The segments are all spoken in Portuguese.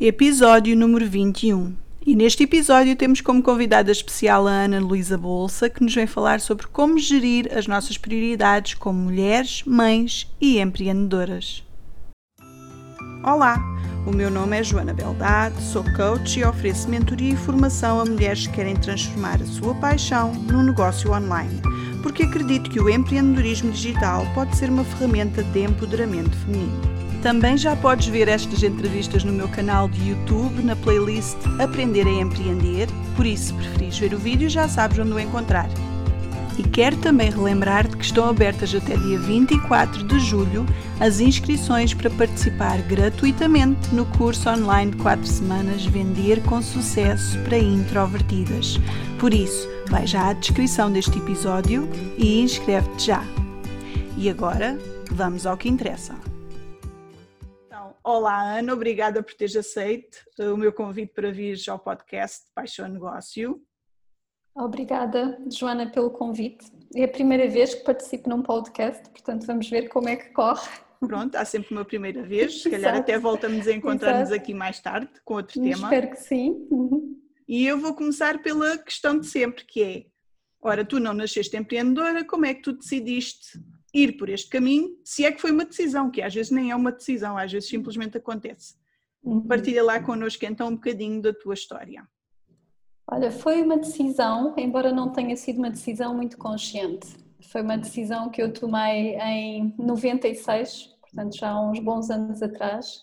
Episódio número 21. E neste episódio temos como convidada especial a Ana Luísa Bolsa, que nos vem falar sobre como gerir as nossas prioridades como mulheres, mães e empreendedoras. Olá, o meu nome é Joana Beldade, sou coach e ofereço mentoria e formação a mulheres que querem transformar a sua paixão num negócio online, porque acredito que o empreendedorismo digital pode ser uma ferramenta de empoderamento feminino. Também já podes ver estas entrevistas no meu canal de YouTube, na playlist Aprender a Empreender, por isso, se preferires ver o vídeo, já sabes onde o encontrar. E quero também relembrar-te que estão abertas até dia 24 de julho as inscrições para participar gratuitamente no curso online de 4 semanas Vender com Sucesso para Introvertidas. Por isso, vai já à descrição deste episódio e inscreve-te já. E agora, vamos ao que interessa. Olá, Ana, obrigada por teres aceito o meu convite para vir ao podcast Paixão Negócio. Obrigada, Joana, pelo convite. É a primeira vez que participo num podcast, portanto vamos ver como é que corre. Pronto, há sempre uma primeira vez, se calhar até voltamos a encontrar-nos aqui mais tarde com outro tema. Espero que sim. E eu vou começar pela questão de sempre, que é, ora, tu não nasceste empreendedora, como é que tu decidiste ir por este caminho, se é que foi uma decisão, que às vezes nem é uma decisão, às vezes simplesmente acontece. Uhum. Partilha lá connosco então um bocadinho da tua história. Olha, foi uma decisão, embora não tenha sido uma decisão muito consciente. Foi uma decisão que eu tomei em 96, portanto já há uns bons anos atrás.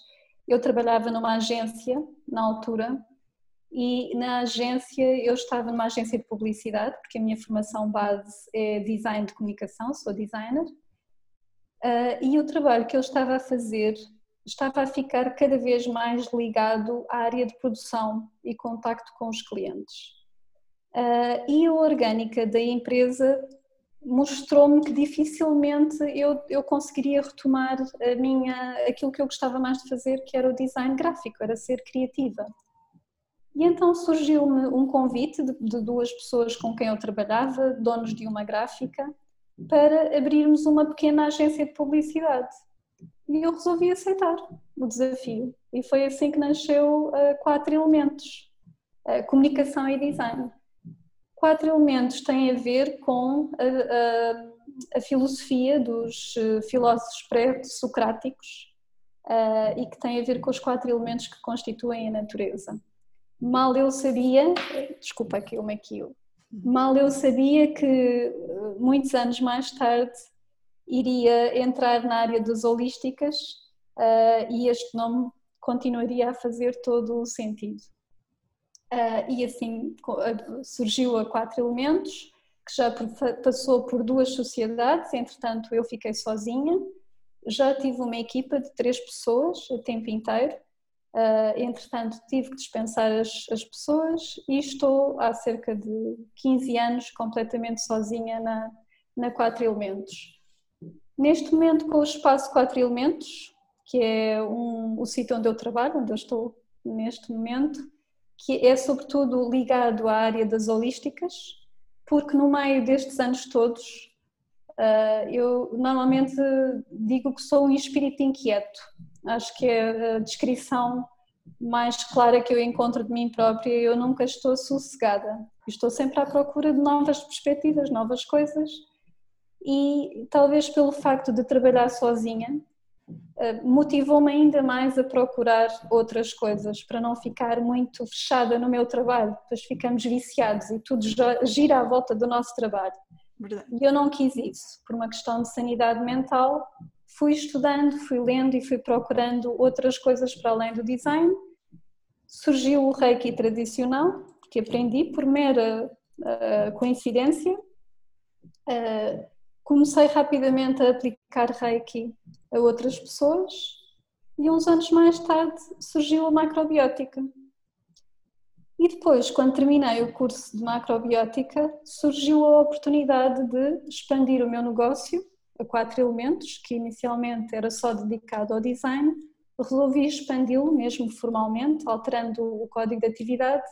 Eu trabalhava numa agência na altura e na agência eu estava numa agência de publicidade, porque a minha formação base é design de comunicação, sou designer, uh, e o trabalho que eu estava a fazer estava a ficar cada vez mais ligado à área de produção e contacto com os clientes. Uh, e a orgânica da empresa mostrou-me que dificilmente eu, eu conseguiria retomar a minha, aquilo que eu gostava mais de fazer, que era o design gráfico, era ser criativa. E então surgiu-me um convite de, de, duas pessoas com quem eu trabalhava, donos de uma gráfica, para abrirmos uma pequena agência de publicidade. E eu resolvi aceitar o desafio. E foi assim que nasceu uh, Quatro Elementos: uh, Comunicação e Design. Quatro Elementos têm a ver com a, a, a filosofia dos filósofos pré-socráticos uh, e que tem a ver com os quatro elementos que constituem a natureza mal eu sabia, desculpa que eu? Me mal eu sabia que eh, muitos anos mais tarde iria entrar na área das holísticas uh, e este nome continuaria a fazer todo o sentido. Uh, e assim surgiu a Quatro Elementos, que já passou por duas sociedades, entretanto eu fiquei sozinha, já tive uma equipa de três pessoas o tempo inteiro, Uh, entretanto, tive que dispensar as, as, pessoas e estou há cerca de 15 anos completamente sozinha na, na Quatro Elementos. Neste momento, com o espaço Quatro Elementos, que é um, o sítio onde eu trabalho, onde eu estou neste momento, que é sobretudo ligado à área das holísticas, porque no meio destes anos todos, uh, eu normalmente digo que sou um espírito inquieto acho que é a descrição mais clara que eu encontro de mim própria. Eu nunca estou sossegada, estou sempre à procura de novas perspectivas, novas coisas. E talvez pelo facto de trabalhar sozinha, eh, motivou-me ainda mais a procurar outras coisas, para não ficar muito fechada no meu trabalho, depois ficamos viciados e tudo gira à volta do nosso trabalho. Verdade. E eu não quis isso, por uma questão de sanidade mental, fui estudando, fui lendo e fui procurando outras coisas para além do design. Surgiu o Reiki tradicional, que aprendi por mera uh, coincidência. Uh, comecei rapidamente a aplicar Reiki a outras pessoas e uns anos mais tarde surgiu a macrobiótica. E depois, quando terminei o curso de macrobiótica, surgiu a oportunidade de expandir o meu negócio a quatro elementos, que inicialmente era só dedicado ao design, resolvi expandi-lo mesmo formalmente, alterando o código de atividade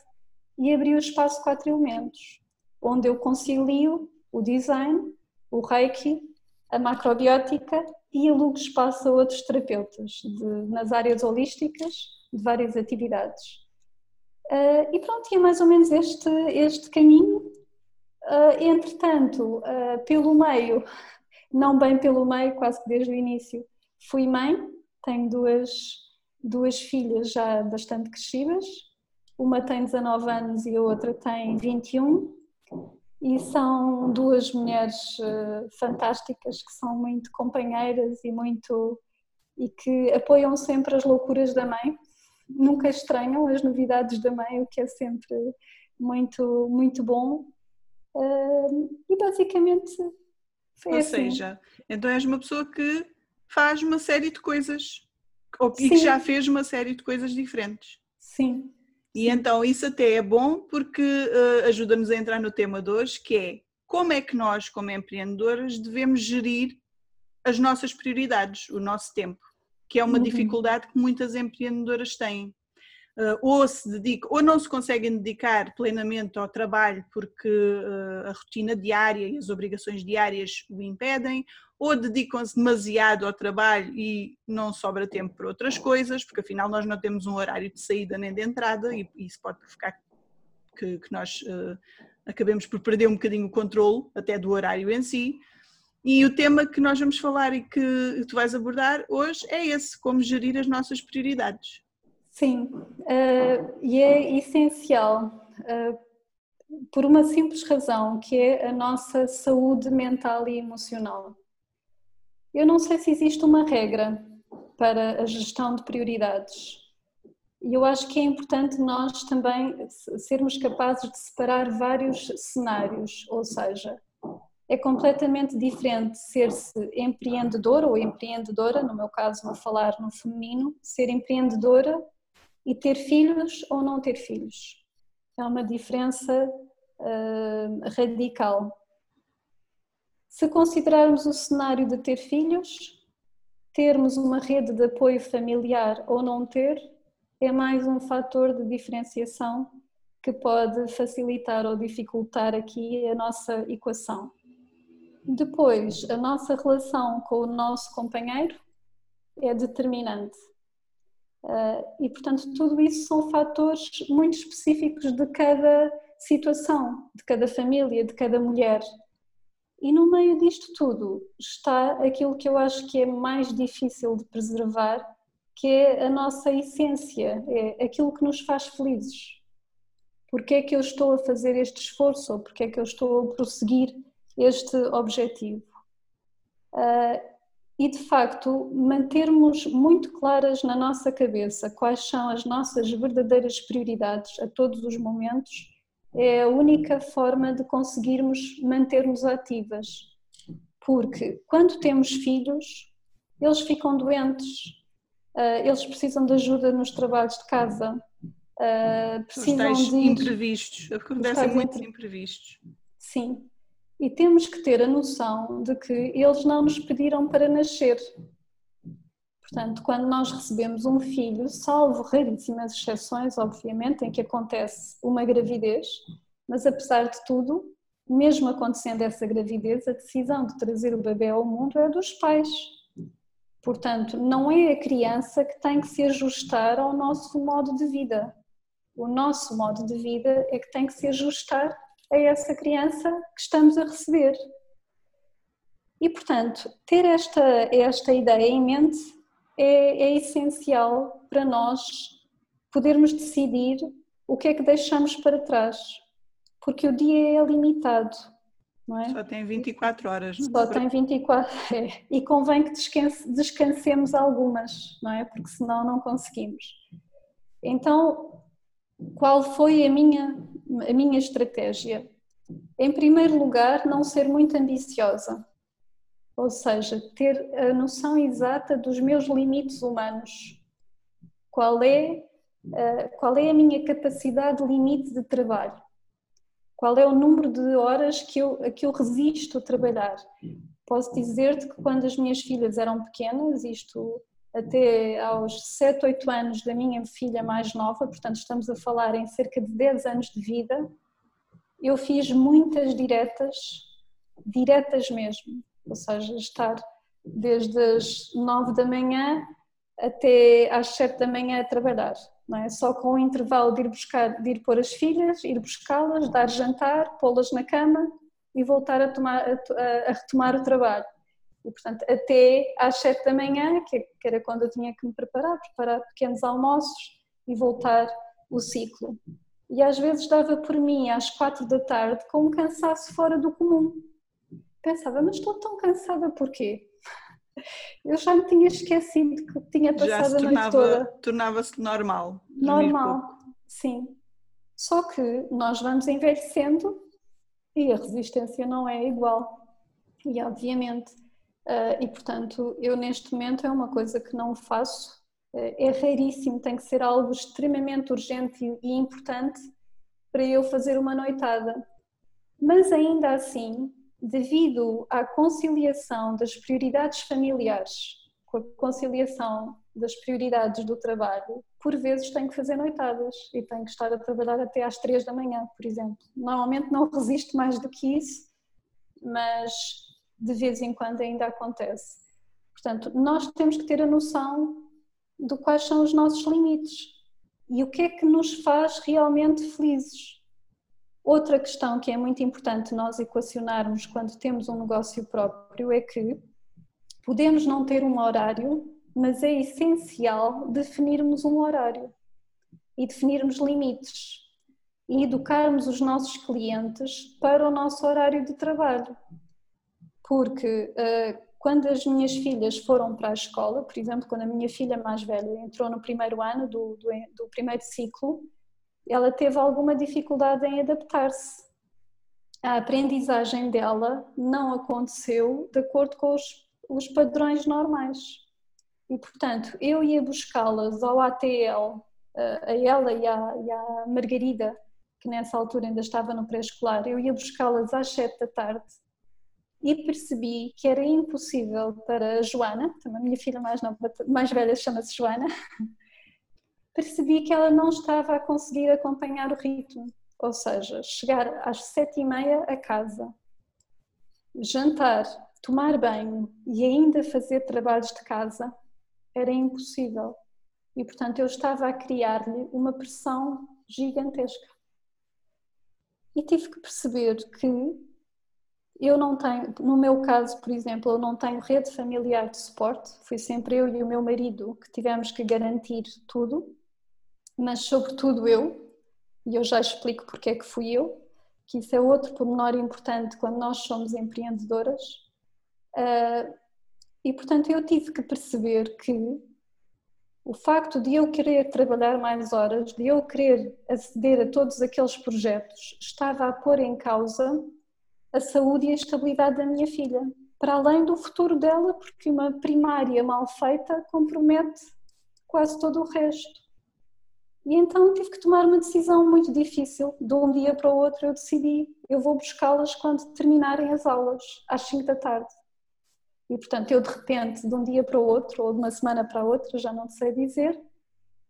e abri o espaço quatro elementos, onde eu concilio o design, o reiki, a macrobiótica e alugo espaço a outros terapeutas de, nas áreas holísticas de várias atividades. Uh, e pronto, tinha mais ou menos este, este caminho. Uh, entretanto, uh, pelo meio, não bem pelo meio, quase que desde o início, fui mãe, tenho duas, duas filhas já bastante crescidas, uma tem 19 anos e a outra tem 21, e são duas mulheres fantásticas que são muito companheiras e muito e que apoiam sempre as loucuras da mãe. Nunca estranham as novidades da mãe, o que é sempre muito, muito bom. e basicamente foi Ou assim. seja, então és uma pessoa que faz uma série de coisas ou, e que já fez uma série de coisas diferentes. Sim. E Sim. então isso até é bom porque uh, ajuda-nos a entrar no tema de hoje, que é como é que nós, como empreendedoras, devemos gerir as nossas prioridades, o nosso tempo que é uma uhum. dificuldade que muitas empreendedoras têm. Uh, ou se dedicam, ou não se conseguem dedicar plenamente ao trabalho porque uh, a rotina diária e as obrigações diárias o impedem, ou dedicam-se demasiado ao trabalho e não sobra tempo para outras coisas, porque afinal nós não temos um horário de saída nem de entrada e isso pode provocar que, que nós uh, acabemos por perder um bocadinho o controle até do horário em si. E o tema que nós vamos falar e que tu vais abordar hoje é esse: como gerir as nossas prioridades. Sim, uh, e é essencial, uh, por uma simples razão, que é a nossa saúde mental e emocional. Eu não sei se existe uma regra para a gestão de prioridades. E eu acho que é importante nós também sermos capazes de separar vários cenários, ou seja, é completamente diferente ser-se empreendedor ou empreendedora, no meu caso vou falar no feminino, ser empreendedora e ter filhos ou não ter filhos. É uma diferença uh, radical. Se considerarmos o cenário de ter filhos, termos uma rede de apoio familiar ou não ter, é mais um fator de diferenciação que pode facilitar ou dificultar aqui a nossa equação. Depois, a nossa relação com o nosso companheiro é determinante. Uh, e, portanto, tudo isso são fatores muito específicos de cada situação, de cada família, de cada mulher. E no meio disto tudo está aquilo que eu acho que é mais difícil de preservar, que é a nossa essência, é aquilo que nos faz felizes. Porque é que eu estou a fazer este esforço? Ou porque é que eu estou a prosseguir este objetivo. Uh, e de facto, mantermos muito claras na nossa cabeça quais são as nossas verdadeiras prioridades a todos os momentos é a única forma de conseguirmos manter-nos ativas. Porque quando temos filhos, eles ficam doentes, uh, eles precisam de ajuda nos trabalhos de casa, uh, precisam de imprevistos, acontecem muitos imprevistos. Sim, e temos que ter a noção de que eles não nos pediram para nascer. Portanto, quando nós recebemos um filho, salvo raríssimas exceções, obviamente, em que acontece uma gravidez, mas apesar de tudo, mesmo acontecendo essa gravidez, a decisão de trazer o bebê ao mundo é dos pais. Portanto, não é a criança que tem que se ajustar ao nosso modo de vida. O nosso modo de vida é que tem que se ajustar a essa criança que estamos a receber. E, portanto, ter esta, esta ideia em mente é, é essencial para nós podermos decidir o que é que deixamos para trás, porque o dia é limitado. Não é? Só tem 24 horas. Não Só tem 24, é. E convém que descanse, descansemos algumas, não é? Porque senão não conseguimos. Então, qual foi a minha, a minha estratégia? Em primeiro lugar, não ser muito ambiciosa, ou seja, ter a noção exata dos meus limites humanos. Qual é, eh, qual é a minha capacidade limite de trabalho? Qual é o número de horas que eu, a que eu resisto a trabalhar? Posso dizer-te que quando as minhas filhas eram pequenas, isto até aos 7, 8 anos da minha filha mais nova, portanto estamos a falar em cerca de 10 anos de vida, eu fiz muitas diretas, diretas mesmo, ou seja, estar desde as 9 da manhã até às 7 da manhã a trabalhar, não é? Só com o intervalo de ir buscar, de ir pôr as filhas, ir buscá-las, dar jantar, pô-las na cama e voltar a, tomar, a, a, retomar o trabalho. E, portanto, até às 7 da manhã, que era quando eu tinha que me preparar, preparar pequenos almoços e voltar o ciclo. E às vezes dava por mim às 4 da tarde com um cansaço fora do comum. Pensava, mas estou tão cansada porquê? Eu já me tinha esquecido que tinha passado a noite toda. Tornava-se normal. Normal, sim. Só que nós vamos envelhecendo e a resistência não é igual. E obviamente, uh, e portanto, eu neste momento é uma coisa que não faço, uh, é raríssimo, tem que ser algo extremamente urgente e, e importante para eu fazer uma noitada. Mas ainda assim, devido à conciliação das prioridades familiares com a conciliação das prioridades do trabalho, por vezes tenho que fazer noitadas e tenho que estar a trabalhar até às três da manhã, por exemplo. Normalmente não resisto mais do que isso, mas de vez em quando ainda acontece. Portanto, nós temos que ter a noção de quais são os nossos limites e o que é que nos faz realmente felizes. Outra questão que é muito importante nós equacionarmos quando temos um negócio próprio é que podemos não ter um horário mas é essencial definirmos um horário e definirmos limites e educarmos os nossos clientes para o nosso horário de trabalho. Porque uh, quando as minhas filhas foram para a escola, por exemplo, quando a minha filha mais velha entrou no primeiro ano do, do, do primeiro ciclo, ela teve alguma dificuldade em adaptar-se. A aprendizagem dela não aconteceu de acordo com os, os padrões normais. E, portanto, eu ia buscá-las ao ATL, a ela e e à Margarida, que nessa altura ainda estava no pré-escolar, eu ia buscá-las às sete da tarde e percebi que era impossível para a Joana, a minha filha mais, nova, mais velha chama-se Joana, percebi que ela não estava a conseguir acompanhar o ritmo, ou seja, chegar às sete e meia a casa, jantar, tomar banho e ainda fazer trabalhos de casa era impossível. E, portanto, eu estava a criar-lhe uma pressão gigantesca. E tive que perceber que eu não tenho, no meu caso, por exemplo, eu não tenho rede familiar de suporte, fui sempre eu e o meu marido que tivemos que garantir tudo, mas sobretudo eu, e eu já explico porque é que fui eu, que isso é outro pormenor importante quando nós somos empreendedoras. Uh, e portanto eu tive que perceber que o facto de eu querer trabalhar mais horas, de eu querer aceder a todos aqueles projetos, estava a pôr em causa a saúde e a estabilidade da minha filha, para além do futuro dela, porque uma primária mal feita compromete quase todo o resto. E então tive que tomar uma decisão muito difícil. De um dia para o outro eu decidi, eu vou buscá-las quando terminarem as aulas, às 5 da tarde. E, portanto, eu de repente, de um dia para o outro, ou de uma semana para a outra, já não sei dizer,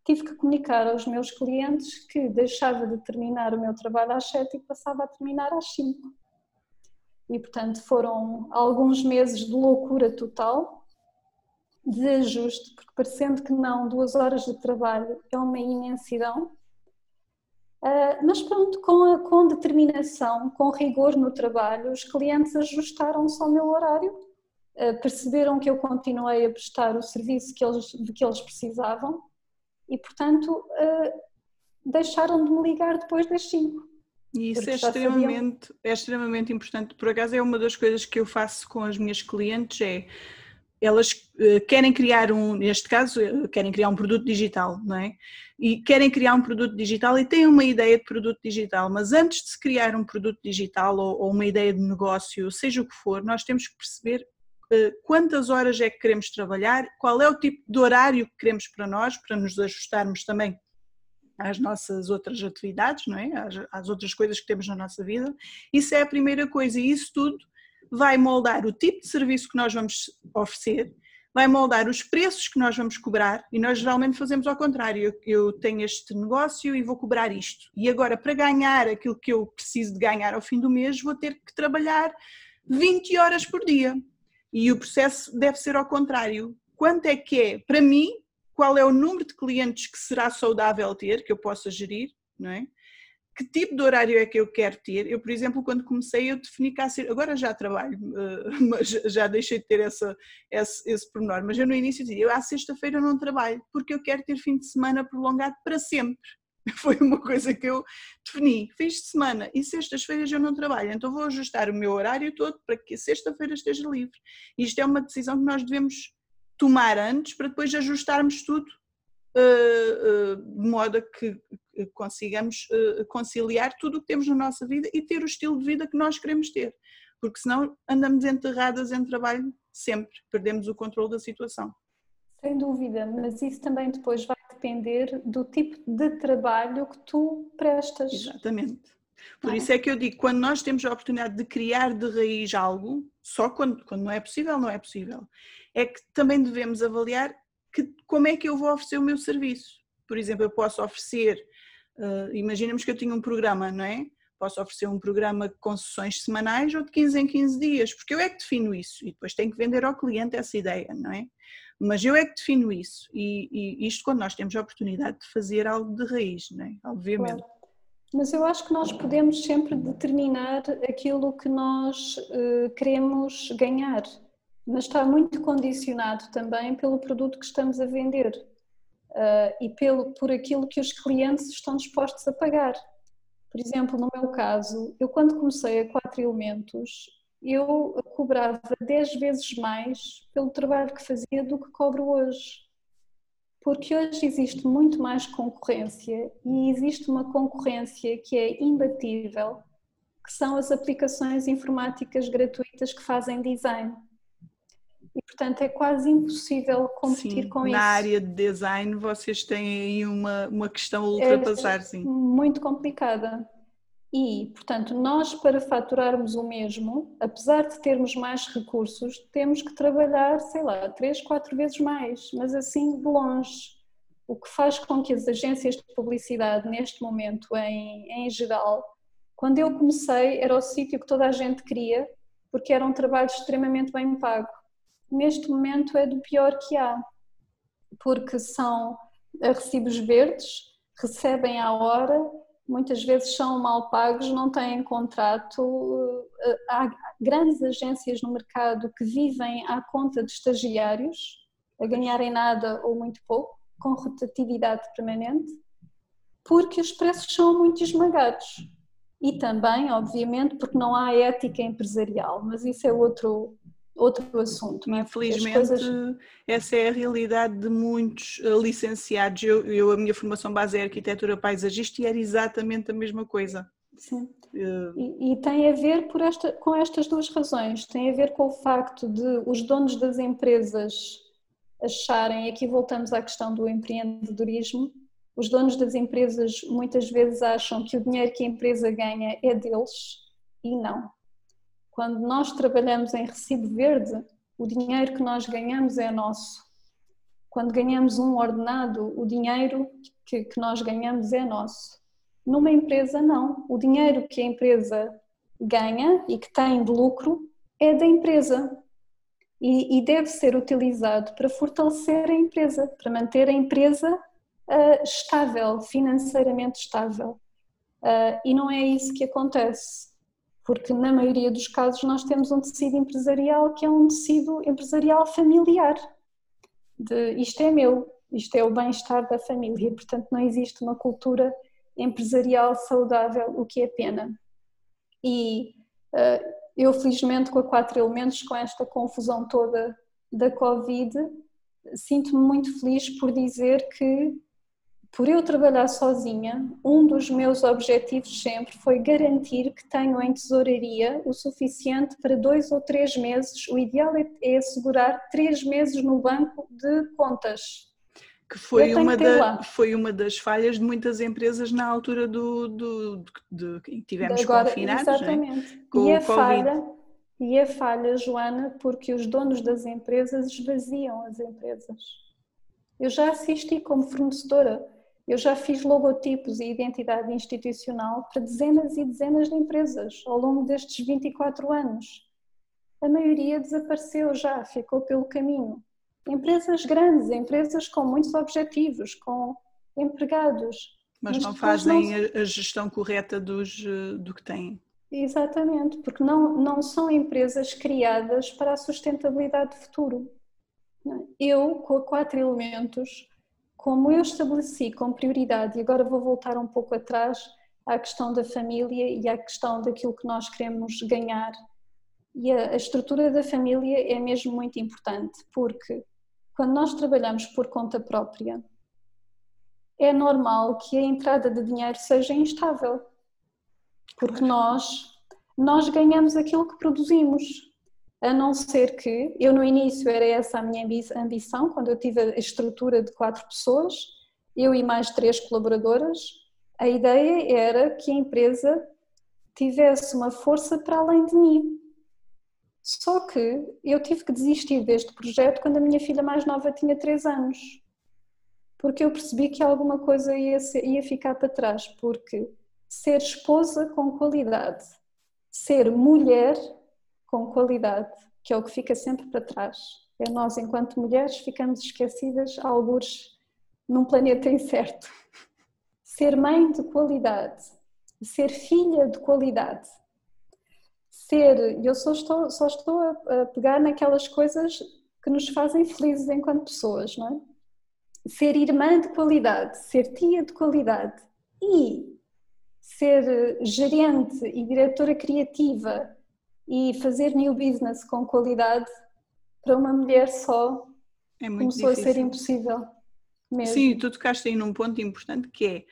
tive que comunicar aos meus clientes que deixava de terminar o meu trabalho às 7 e passava a terminar às 5. E, portanto, foram alguns meses de loucura total, de ajuste, porque parecendo que não, duas horas de trabalho é uma imensidão. Uh, mas pronto, com, a, com determinação, com rigor no trabalho, os clientes ajustaram-se ao meu horário eh, perceberam que eu continuei a prestar o serviço que eles, de que eles precisavam e, portanto, eh, deixaram de me ligar depois das 5. E isso é extremamente, sabiam... é extremamente importante. Por acaso é uma das coisas que eu faço com as minhas clientes, é elas eh, querem criar um, neste caso, querem criar um produto digital, não é? E querem criar um produto digital e têm uma ideia de produto digital, mas antes de se criar um produto digital ou, ou uma ideia de negócio, seja o que for, nós temos que perceber eh, quantas horas é que queremos trabalhar, qual é o tipo de horário que queremos para nós, para nos ajustarmos também às nossas outras atividades, não é? às, às outras coisas que temos na nossa vida. Isso é a primeira coisa e isso tudo vai moldar o tipo de serviço que nós vamos oferecer, vai moldar os preços que nós vamos cobrar e nós geralmente fazemos ao contrário. Eu, tenho este negócio e vou cobrar isto. E agora, para ganhar aquilo que eu preciso de ganhar ao fim do mês, vou ter que trabalhar 20 horas por dia. E o processo deve ser ao contrário. Quanto é que é, para mim, qual é o número de clientes que será saudável ter, que eu possa gerir, não é? que tipo de horário é que eu quero ter. Eu, por exemplo, quando comecei, eu defini cá ser. Agora já trabalho, mas já deixei de ter essa, esse, esse pormenor. Mas eu no início dizia: eu à sexta-feira não trabalho, porque eu quero ter fim de semana prolongado para sempre. Foi uma coisa que eu defini. Fins de semana e sextas-feiras eu não trabalho, então vou ajustar o meu horário todo para que sexta-feira esteja livre. Isto é uma decisão que nós devemos tomar antes para depois ajustarmos tudo uh, uh, de modo a que consigamos uh, conciliar tudo o que temos na nossa vida e ter o estilo de vida que nós queremos ter, porque senão andamos enterradas em trabalho sempre, perdemos o controle da situação. Sem dúvida, mas isso também depois vai depender do tipo de trabalho que tu prestas. Exatamente. Por é? isso é que eu digo, quando nós temos a oportunidade de criar de raiz algo, só quando, quando não é possível, não é possível, é que também devemos avaliar que, como é que eu vou oferecer o meu serviço. Por exemplo, eu posso oferecer Uh, imaginemos que eu tinha um programa, não é? Posso oferecer um programa com sessões semanais ou de 15 em 15 dias, porque eu é que defino isso e depois tenho que vender ao cliente essa ideia, não é? Mas eu é que defino isso e, e isto quando nós temos a oportunidade de fazer algo de raiz, não é? Obviamente. Claro. Mas eu acho que nós podemos sempre determinar aquilo que nós uh, queremos ganhar, mas está muito condicionado também pelo produto que estamos a vender uh, e pelo, por aquilo que os clientes estão dispostos a pagar. Por exemplo, no meu caso, eu quando comecei a quatro elementos, eu cobrava 10 vezes mais pelo trabalho que fazia do que cobro hoje. Porque hoje existe muito mais concorrência e existe uma concorrência que é imbatível, que são as aplicações informáticas gratuitas que fazem design e portanto é quase impossível competir sim, com na isso. Na área de design vocês têm aí uma, uma questão a ultrapassar, é sim. Muito complicada. E, portanto, nós para faturarmos o mesmo, apesar de termos mais recursos, temos que trabalhar, sei lá, três, quatro vezes mais, mas assim de longe. O que faz com que as agências de publicidade, neste momento, em, em geral, quando eu comecei, era o sítio que toda a gente queria, porque era um trabalho extremamente bem pago neste momento é do pior que há, porque são recibos verdes, recebem à hora, muitas vezes são mal pagos, não têm contrato. Eh, há grandes agências no mercado que vivem à conta de estagiários, a ganharem nada ou muito pouco, com rotatividade permanente, porque os preços são muito esmagados. E também, obviamente, porque não há ética empresarial, mas isso é outro, outro assunto. Infelizmente, coisas... essa é a realidade de muitos eh, licenciados. Eu, eu, a minha formação base é arquitetura paisagista e era exatamente a mesma coisa. Sim. Uh... E, e, tem a ver por esta, com estas duas razões. Tem a ver com o facto de os donos das empresas acharem, aqui voltamos à questão do empreendedorismo, os donos das empresas muitas vezes acham que o dinheiro que a empresa ganha é deles e não quando nós trabalhamos em recibo verde, o dinheiro que nós ganhamos é nosso. Quando ganhamos um ordenado, o dinheiro que, que nós ganhamos é nosso. Numa empresa, não. O dinheiro que a empresa ganha e que tem de lucro é da empresa. E, e deve ser utilizado para fortalecer a empresa, para manter a empresa uh, estável, financeiramente estável. Uh, e não é isso que acontece porque na maioria dos casos nós temos um tecido empresarial que é um tecido empresarial familiar. De isto é meu, isto é o bem-estar da família, portanto não existe uma cultura empresarial saudável, o que é pena. E uh, eu felizmente com a quatro elementos, com esta confusão toda da Covid, sinto-me muito feliz por dizer que por eu trabalhar sozinha, um dos meus objetivos sempre foi garantir que tenho em tesouraria o suficiente para dois ou três meses. O ideal é, é assegurar três meses no banco de contas. Que foi uma, da, foi uma das falhas de muitas empresas na altura do, do, de, que tivemos Agora, confinados. É? Exatamente. É? Com e, a falha, e a falha, Joana, porque os donos das empresas esvaziam as empresas. Eu já assisti como fornecedora eu já fiz logotipos e identidade institucional para dezenas e dezenas de empresas ao longo destes 24 anos. A maioria desapareceu já, ficou pelo caminho. empresas grandes, empresas com muitos objetivos, com empregados. Mas, mas não fazem não... a gestão correta dos, eh, do que têm. Exatamente, porque não, não são empresas criadas para a sustentabilidade de futuro. Eu, com a quatro elementos, como eu estabeleci como prioridade, e agora vou voltar um pouco atrás à questão da família e à questão daquilo que nós queremos ganhar. E a, a estrutura da família é mesmo muito importante, porque quando nós trabalhamos por conta própria, é normal que a entrada de dinheiro seja instável, porque nós, nós ganhamos aquilo que produzimos, a não ser que, eu no início era essa a minha ambição, quando eu tive a estrutura de quatro pessoas, eu e mais três colaboradoras, a ideia era que a empresa tivesse uma força para além de mim. Só que eu tive que desistir deste projeto quando a minha filha mais nova tinha 3 anos. Porque eu percebi que alguma coisa ia, ser, ia ficar para trás. Porque ser esposa com qualidade, ser mulher com qualidade, que é o que fica sempre para trás. É nós, enquanto mulheres, ficamos esquecidas, alguns num planeta incerto ser mãe de qualidade, ser filha de qualidade, ser, eu só estou, só estou a pegar naquelas coisas que nos fazem felizes enquanto pessoas, não é? Ser irmã de qualidade, ser tia de qualidade e ser gerente e diretora criativa e fazer new business com qualidade para uma mulher só é começou difícil. a ser impossível. Mesmo. Sim, tu tocaste aí num ponto importante que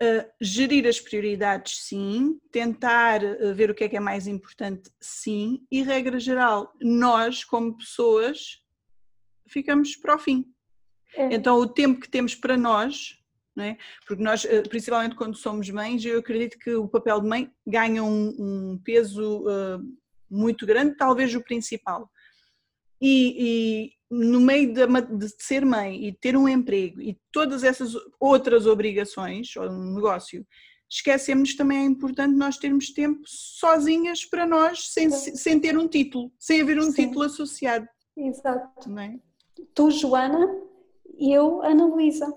é uh, gerir as prioridades, sim, tentar uh, ver o que é que é mais importante, sim, e regra geral, nós como pessoas ficamos para o fim. É. Então o tempo que temos para nós, é? porque nós, uh, principalmente quando somos mães, eu acredito que o papel de mãe ganha um, um peso muito grande, talvez o principal. E, no meio de, de, ser mãe e ter um emprego e todas essas outras obrigações ou um negócio, esquecemos também é importante nós termos tempo sozinhas para nós, sem, sem ter um título, sem haver um Sim. título associado. Exato. É? Tu, Joana, e eu, Ana Luísa.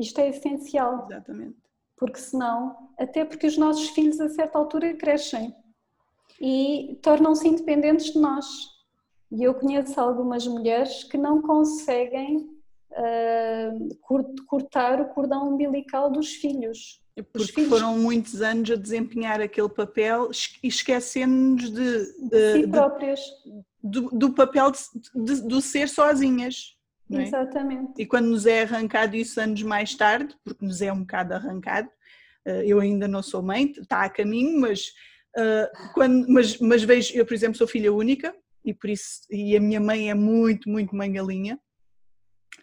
Isto é essencial. Exatamente. Porque senão, até porque os nossos filhos a certa altura crescem e tornam-se independentes de nós e eu conheço algumas mulheres que não conseguem uh, cortar o cordão umbilical dos filhos. É porque filhos. foram muitos anos a desempenhar aquele papel e esquecendo-nos de, de, de, si próprias. Do, do, papel de, do ser sozinhas. É? Exatamente. E quando nos é arrancado isso anos mais tarde, porque nos é um bocado arrancado, ah, eu ainda não sou mãe, está a caminho, mas, uh, quando, mas, mas vejo, eu por exemplo sou filha única, e por isso e a minha mãe é muito, muito mãe galinha.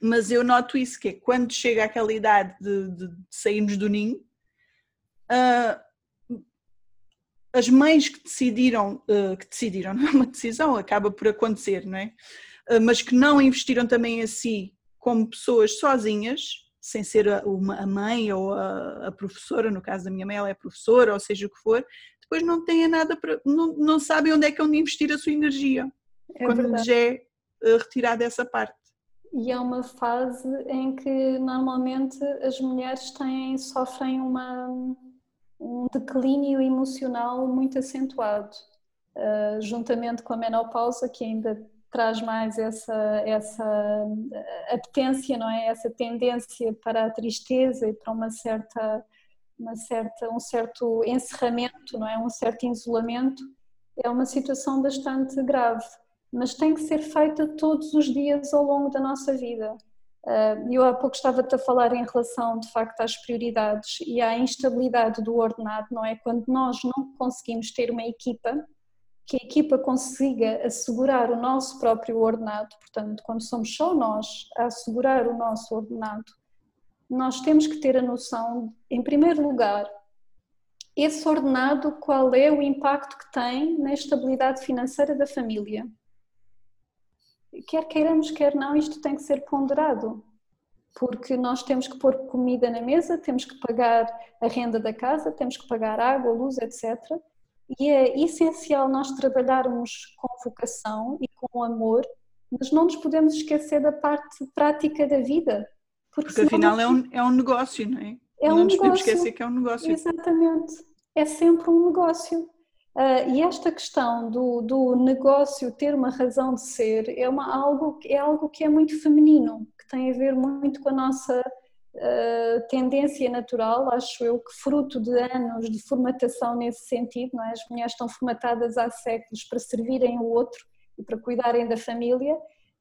Mas eu noto isso que é quando chega aquela idade de, de, de sairmos do ninho, uh, as mães que decidiram, uh, que decidiram, não é uma decisão, acaba por acontecer, não é? Uh, mas que não investiram também a si como pessoas sozinhas, sem ser a, uma, a mãe ou a, a, professora, no caso da minha mãe ela é professora, ou seja o que for, depois não têm nada para. não, não sabem onde é que é onde investir a sua energia. É quando verdade. lhes é eh, retirada essa parte. E é uma fase em que normalmente as mulheres têm, sofrem uma, um declínio emocional muito acentuado, uh, juntamente com a menopausa, que ainda traz mais essa, essa apetência, não é? Essa tendência para a tristeza e para uma certa uma certa, um certo encerramento, não é? um certo isolamento, é uma situação bastante grave, mas tem que ser feita todos os dias ao longo da nossa vida. Ah, eu há pouco estava-te a falar em relação, de facto, às prioridades e à instabilidade do ordenado, não é? Quando nós não conseguimos ter uma equipa, que a equipa consiga assegurar o nosso próprio ordenado, portanto, quando somos só nós a assegurar o nosso ordenado, nós temos que ter a noção, em primeiro lugar, esse ordenado, qual é o impacto que tem na estabilidade financeira da família. Quer queiramos, quer não, isto tem que ser ponderado, porque nós temos que pôr comida na mesa, temos que pagar a renda da casa, temos que pagar água, luz, etc. E é essencial nós trabalharmos com vocação e com amor mas não nos podemos esquecer da parte prática da vida. Porque, porque afinal é um, é um negócio, não é? É não um nos negócio. podemos esquecer que é um negócio. Exatamente. É sempre um negócio. Uh, e esta questão do, do negócio ter uma razão de ser é, uma, algo, é algo que é muito feminino, que tem a ver muito com a nossa uh, tendência natural, acho eu, que fruto de anos de formatação nesse sentido, não é? as mulheres estão formatadas há séculos para servirem o outro e para cuidarem da família,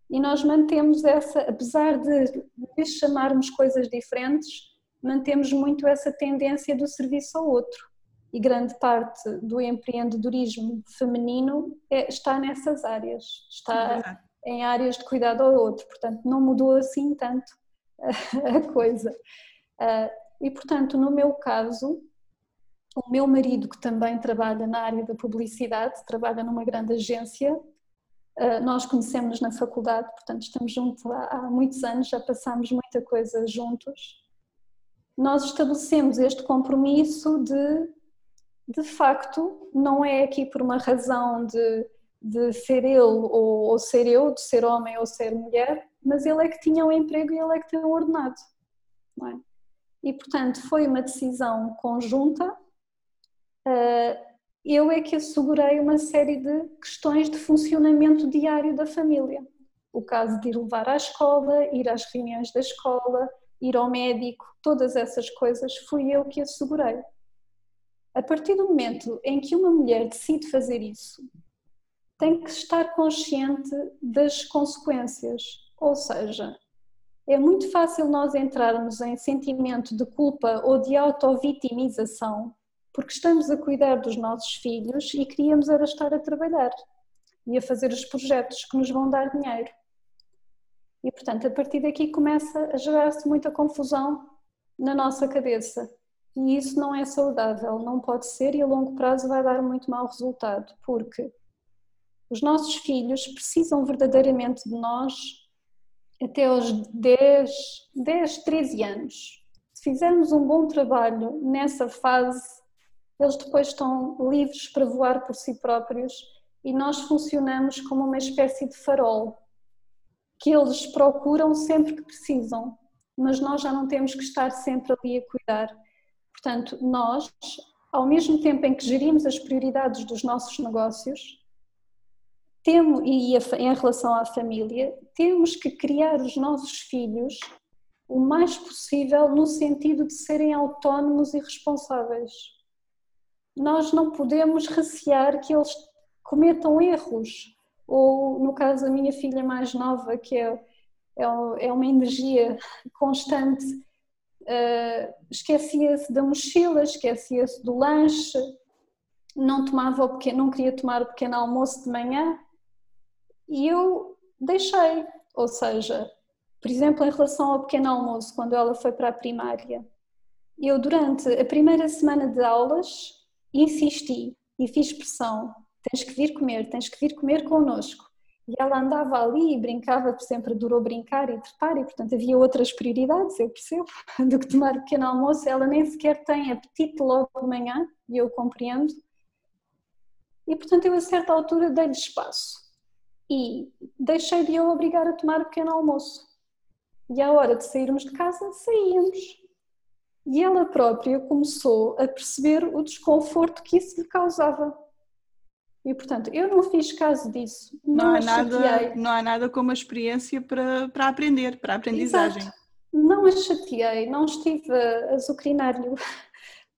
e nós mantemos essa, apesar de, de chamarmos coisas diferentes, mantemos muito essa tendência do serviço ao outro. E grande parte do empreendedorismo feminino é, está nessas áreas, está em áreas de cuidado ao outro, portanto não mudou assim tanto a coisa. Ah, e portanto, no meu caso, o meu marido, que também trabalha na área da publicidade, trabalha numa grande agência, ah, nós conhecemos na faculdade, portanto estamos juntos há muitos anos, já passamos muita coisa juntos. Nós estabelecemos este compromisso de de facto, não é aqui por uma razão de, de ser ele ou, ou, ser eu, de ser homem ou ser mulher, mas ele é que tinha um emprego e ele é que tem um ordenado. É? E, portanto, foi uma decisão conjunta. Eh, eu é que assegurei uma série de questões de funcionamento diário da família. O caso de ir levar à escola, ir às reuniões da escola, ir ao médico, todas essas coisas fui eu que assegurei. A partir do momento em que uma mulher decide fazer isso, tem que estar consciente das consequências. Ou seja, é muito fácil nós entrarmos em sentimento de culpa ou de auto-vitimização porque estamos a cuidar dos nossos filhos e queríamos era estar a trabalhar e a fazer os projetos que nos vão dar dinheiro. E portanto, a partir daqui começa a gerar-se muita confusão na nossa cabeça. E isso não é saudável, não pode ser e a longo prazo vai dar muito mau resultado, porque os nossos filhos precisam verdadeiramente de nós até aos 10, 10 13 anos. Se fizermos um bom trabalho nessa fase, eles depois estão livres para voar por si próprios e nós funcionamos como uma espécie de farol que eles procuram sempre que precisam, mas nós já não temos que estar sempre ali a cuidar Portanto, nós, ao mesmo tempo em que gerimos as prioridades dos nossos negócios, temos, e em relação à família, temos que criar os nossos filhos o mais possível no sentido de serem autónomos e responsáveis. Nós não podemos recear que eles cometam erros, ou no caso da minha filha mais nova, que é, é, é uma energia constante uh, esquecia-se da mochila, esquecia-se do lanche, não tomava o pequeno, não queria tomar o pequeno almoço de manhã e eu deixei, ou seja, por exemplo, em relação ao pequeno almoço, quando ela foi para a primária, eu durante a primeira semana de aulas insisti e fiz pressão, tens que vir comer, tens que vir comer connosco. E ela andava ali e brincava, sempre durou brincar e trepar, e portanto havia outras prioridades, eu percebo, do que tomar pequeno almoço. Ela nem sequer tem apetite logo de manhã, e eu compreendo. E portanto eu a certa altura dei-lhe espaço e deixei de eu obrigar a tomar pequeno almoço. E à hora de sairmos de casa, saíamos. E ela própria começou a perceber o desconforto que isso lhe causava e portanto, eu não fiz caso disso. Não, não há, nada, não há nada como a experiência para, para aprender, para a aprendizagem. Exato. Não a chateei, não estive a azucrinar-lhe,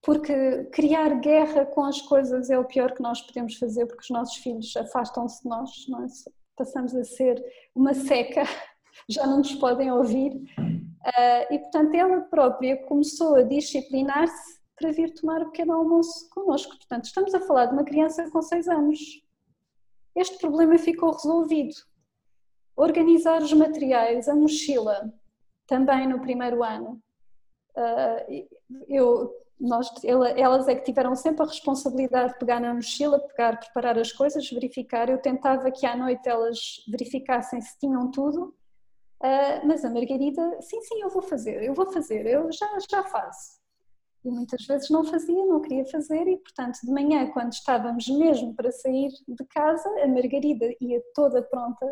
porque criar guerra com as coisas é o pior que nós podemos fazer, porque os nossos filhos afastam-se de nós, nós é? passamos a ser uma seca, já não nos podem ouvir. Ah, e portanto, ela própria começou a disciplinar-se para vir tomar o pequeno almoço connosco. Portanto, estamos a falar de uma criança com 6 anos. Este problema ficou resolvido. Organizar os materiais, a mochila, também no primeiro ano. Ah, eu, nós, elas é que tiveram sempre a responsabilidade de pegar na mochila, pegar, preparar as coisas, verificar. Eu tentava que à noite elas verificassem se tinham tudo, ah, mas a Margarida, sim, sim, eu vou fazer, eu vou fazer, eu já, já faço e muitas vezes não fazia, não queria fazer e portanto de manhã quando estávamos mesmo para sair de casa a Margarida ia toda pronta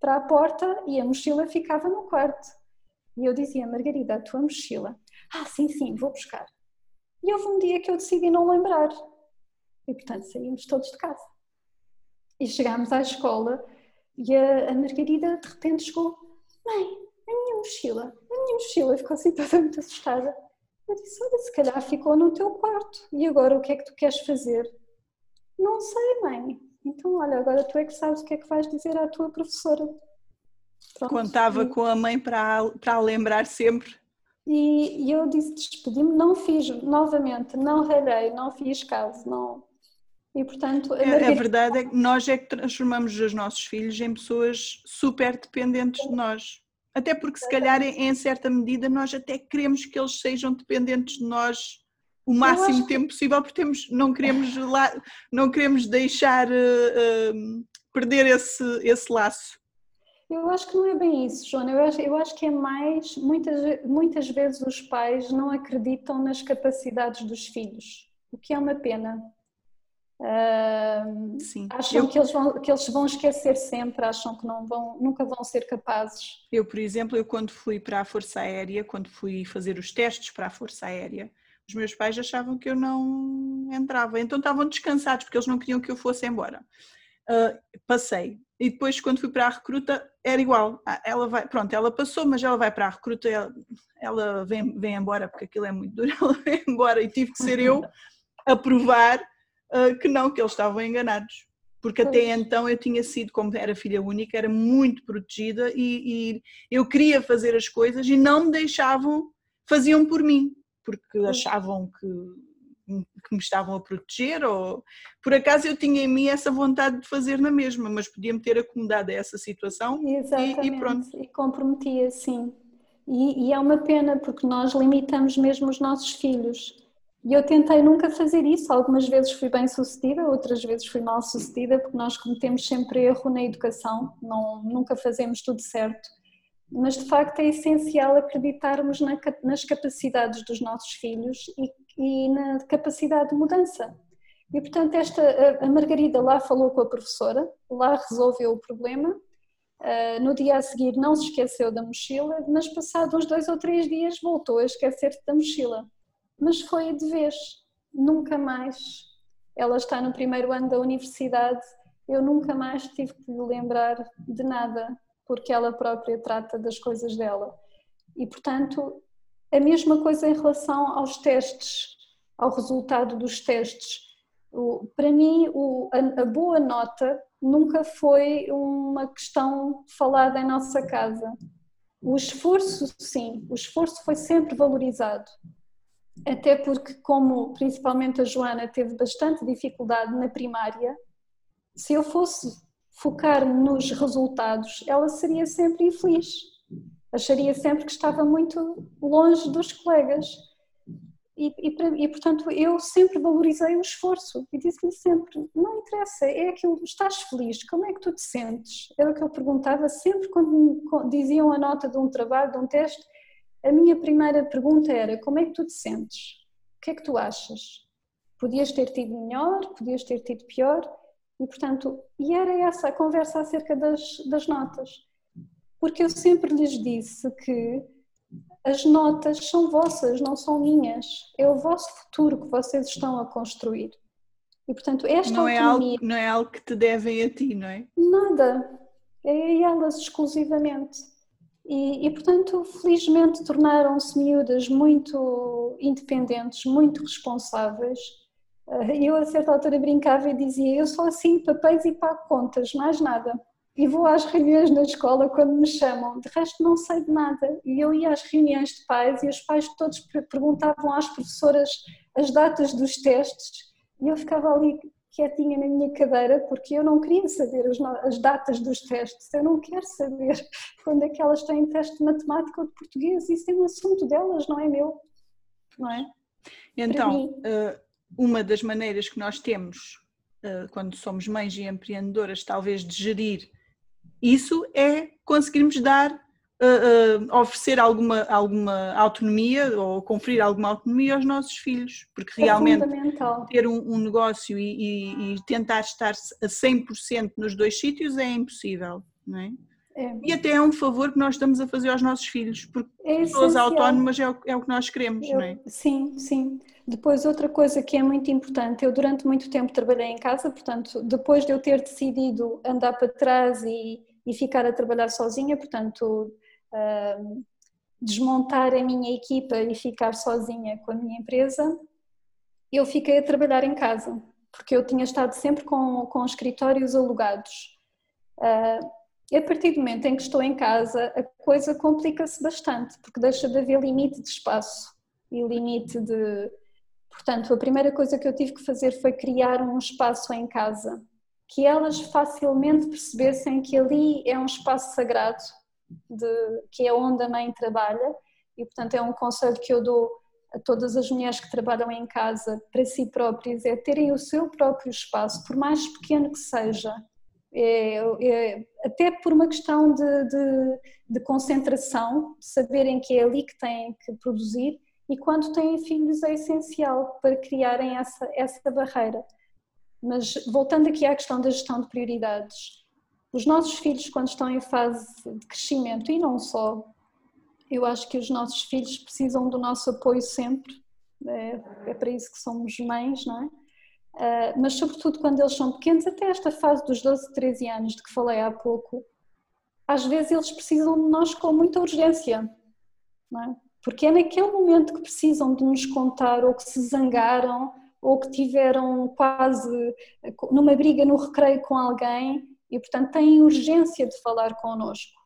para a porta e a mochila ficava no quarto. E eu dizia, Margarida, a tua mochila? Ah, sim, sim, vou buscar. E houve um dia que eu decidi não lembrar. E portanto saímos todos de casa. E chegámos à escola e a, a Margarida de repente chegou: Mãe, a minha mochila, a minha mochila ficou assim toda muito assustada. Eu disse: Olha, se calhar ficou no teu quarto. E agora o que é que tu queres fazer? Não sei, mãe. Então, olha, agora tu é que sabes o que é que vais dizer à tua professora. Pronto. Contava com a mãe para, para a lembrar sempre. E, e eu disse: despedi-me, não fiz novamente, não ralhei, não fiz caso, não. E portanto. A, Margarida... a verdade é que nós é que transformamos os nossos filhos em pessoas super dependentes de nós. Até porque, se calhar, em certa medida, nós até queremos que eles sejam dependentes de nós o máximo tempo que... possível, porque temos, não, queremos lá, não queremos deixar uh, uh, perder esse, esse laço. Eu acho que não é bem isso, Joana. Eu acho, eu acho que é mais. Muitas, muitas vezes os pais não acreditam nas capacidades dos filhos, o que é uma pena. Uh, Sim. Acham eu... que, eles vão, que eles vão esquecer sempre, acham que não vão, nunca vão ser capazes. Eu, por exemplo, eu quando fui para a Força Aérea, quando fui fazer os testes para a Força Aérea, os meus pais achavam que eu não entrava, então estavam descansados porque eles não queriam que eu fosse embora. Uh, passei e depois quando fui para a recruta era igual. Ah, ela vai, pronto, ela passou, mas ela vai para a recruta, ela, ela vem, vem embora porque aquilo é muito duro, ela vem embora e tive que ser eu a provar uh, que não, que eles estavam enganados. Porque até então eu tinha sido, como era filha única, era muito protegida e, e eu queria fazer as coisas e não me deixavam, faziam por mim porque achavam que, que me estavam a proteger ou por acaso eu tinha em mim essa vontade de fazer na mesma, mas podia-me ter acomodado a essa situação. E, e pronto. E comprometia, sim. E, e é uma pena porque nós limitamos mesmo os nossos filhos. E eu tentei nunca fazer isso. Algumas vezes fui bem sucedida, outras vezes fui mal sucedida, porque nós cometemos sempre erro na educação, não, nunca fazemos tudo certo mas de facto é essencial acreditarmos na, nas capacidades dos nossos filhos e, e, na capacidade de mudança. E portanto, esta, a Margarida lá falou com a professora, lá resolveu o problema. Uh, no dia a seguir não se esqueceu da mochila, mas passados uns dois ou três dias voltou a esquecer-se da mochila. Mas foi de vez, nunca mais. Ela está no primeiro ano da universidade, eu nunca mais tive que lhe lembrar de nada porque ela própria trata das coisas dela. E, portanto, a mesma coisa em relação aos testes, ao resultado dos testes. O, para mim, o, a, a, boa nota nunca foi uma questão falada em nossa casa. O esforço, sim, o esforço foi sempre valorizado. Até porque, como principalmente a Joana teve bastante dificuldade na primária, se eu fosse focar nos resultados, ela seria sempre infeliz. Acharia sempre que estava muito longe dos colegas. E, e, e, portanto eu sempre valorizei o esforço e disse-lhe sempre: não interessa, é aquilo, estás feliz, como é que tu te sentes? Era o que eu perguntava sempre quando diziam a nota de um trabalho, de um teste. A minha primeira pergunta era: como é que tu te sentes? O que é que tu achas? Podias ter tido melhor, podias ter tido pior? E, portanto, e era essa a conversa acerca das, das notas. Porque eu sempre lhes disse que as notas são vossas, não são minhas. É o vosso futuro que vocês estão a construir. E, portanto, esta não autonomia... É algo, não é algo que te devem a ti, não é? Nada. É a elas exclusivamente. E, e, portanto, felizmente tornaram-se miúdas muito independentes, muito responsáveis e eu, a certa altura, brincava e dizia: Eu sou assim, papéis e pago contas, mais nada. E vou às reuniões na escola quando me chamam, de resto não sei de nada. E eu ia às reuniões de pais e os pais todos perguntavam às professoras as datas dos testes. E eu ficava ali quietinha na minha cadeira porque eu não queria saber as, datas dos testes, eu não quero saber quando é que elas têm teste de matemática ou de português, isso é um assunto delas, não é meu, não é? Então, uh, uma das maneiras que nós temos uh, quando somos mães e empreendedoras, talvez de gerir isso, é conseguirmos dar, uh, uh, oferecer alguma, alguma autonomia ou conferir alguma autonomia aos nossos filhos, porque é realmente ter um, um negócio e, e, e, tentar estar a 100% nos dois sítios é impossível, não é? É. E até é um favor que nós estamos a fazer aos nossos filhos, porque é pessoas autónomas é o, é o que nós queremos, eu, não é? Sim, sim. Depois, outra coisa que é muito importante, eu durante muito tempo trabalhei em casa, portanto, depois de eu ter decidido andar para trás e, e ficar a trabalhar sozinha, portanto, uh, desmontar a minha equipa e ficar sozinha com a minha empresa, eu fiquei a trabalhar em casa, porque eu tinha estado sempre com, com escritórios alugados. Uh, e a partir do momento em que estou em casa, a coisa complica-se bastante, porque deixa de haver limite de espaço e limite de. Portanto, a primeira coisa que eu tive que fazer foi criar um espaço em casa que elas facilmente percebessem que ali é um espaço sagrado, de, que é onde a mãe trabalha, e portanto é um conselho que eu dou a todas as mulheres que trabalham em casa para si próprias, é terem o seu próprio espaço, por mais pequeno que seja, é, é, até por uma questão de, de, de, concentração, saberem que é ali que têm que produzir e quando têm filhos é essencial para criarem essa, essa barreira. Mas voltando aqui à questão da gestão de prioridades, os nossos filhos, quando estão em fase de crescimento, e não só, eu acho que os nossos filhos precisam do nosso apoio sempre, é, é para isso que somos mães, não é? Uh, mas sobretudo quando eles são pequenos, até esta fase dos 12, 13 anos de que falei há pouco, às vezes eles precisam de nós com muita urgência, é? Porque é naquele momento que precisam de nos contar ou que se zangaram ou que tiveram quase numa briga no recreio com alguém e, portanto, têm urgência de falar connosco.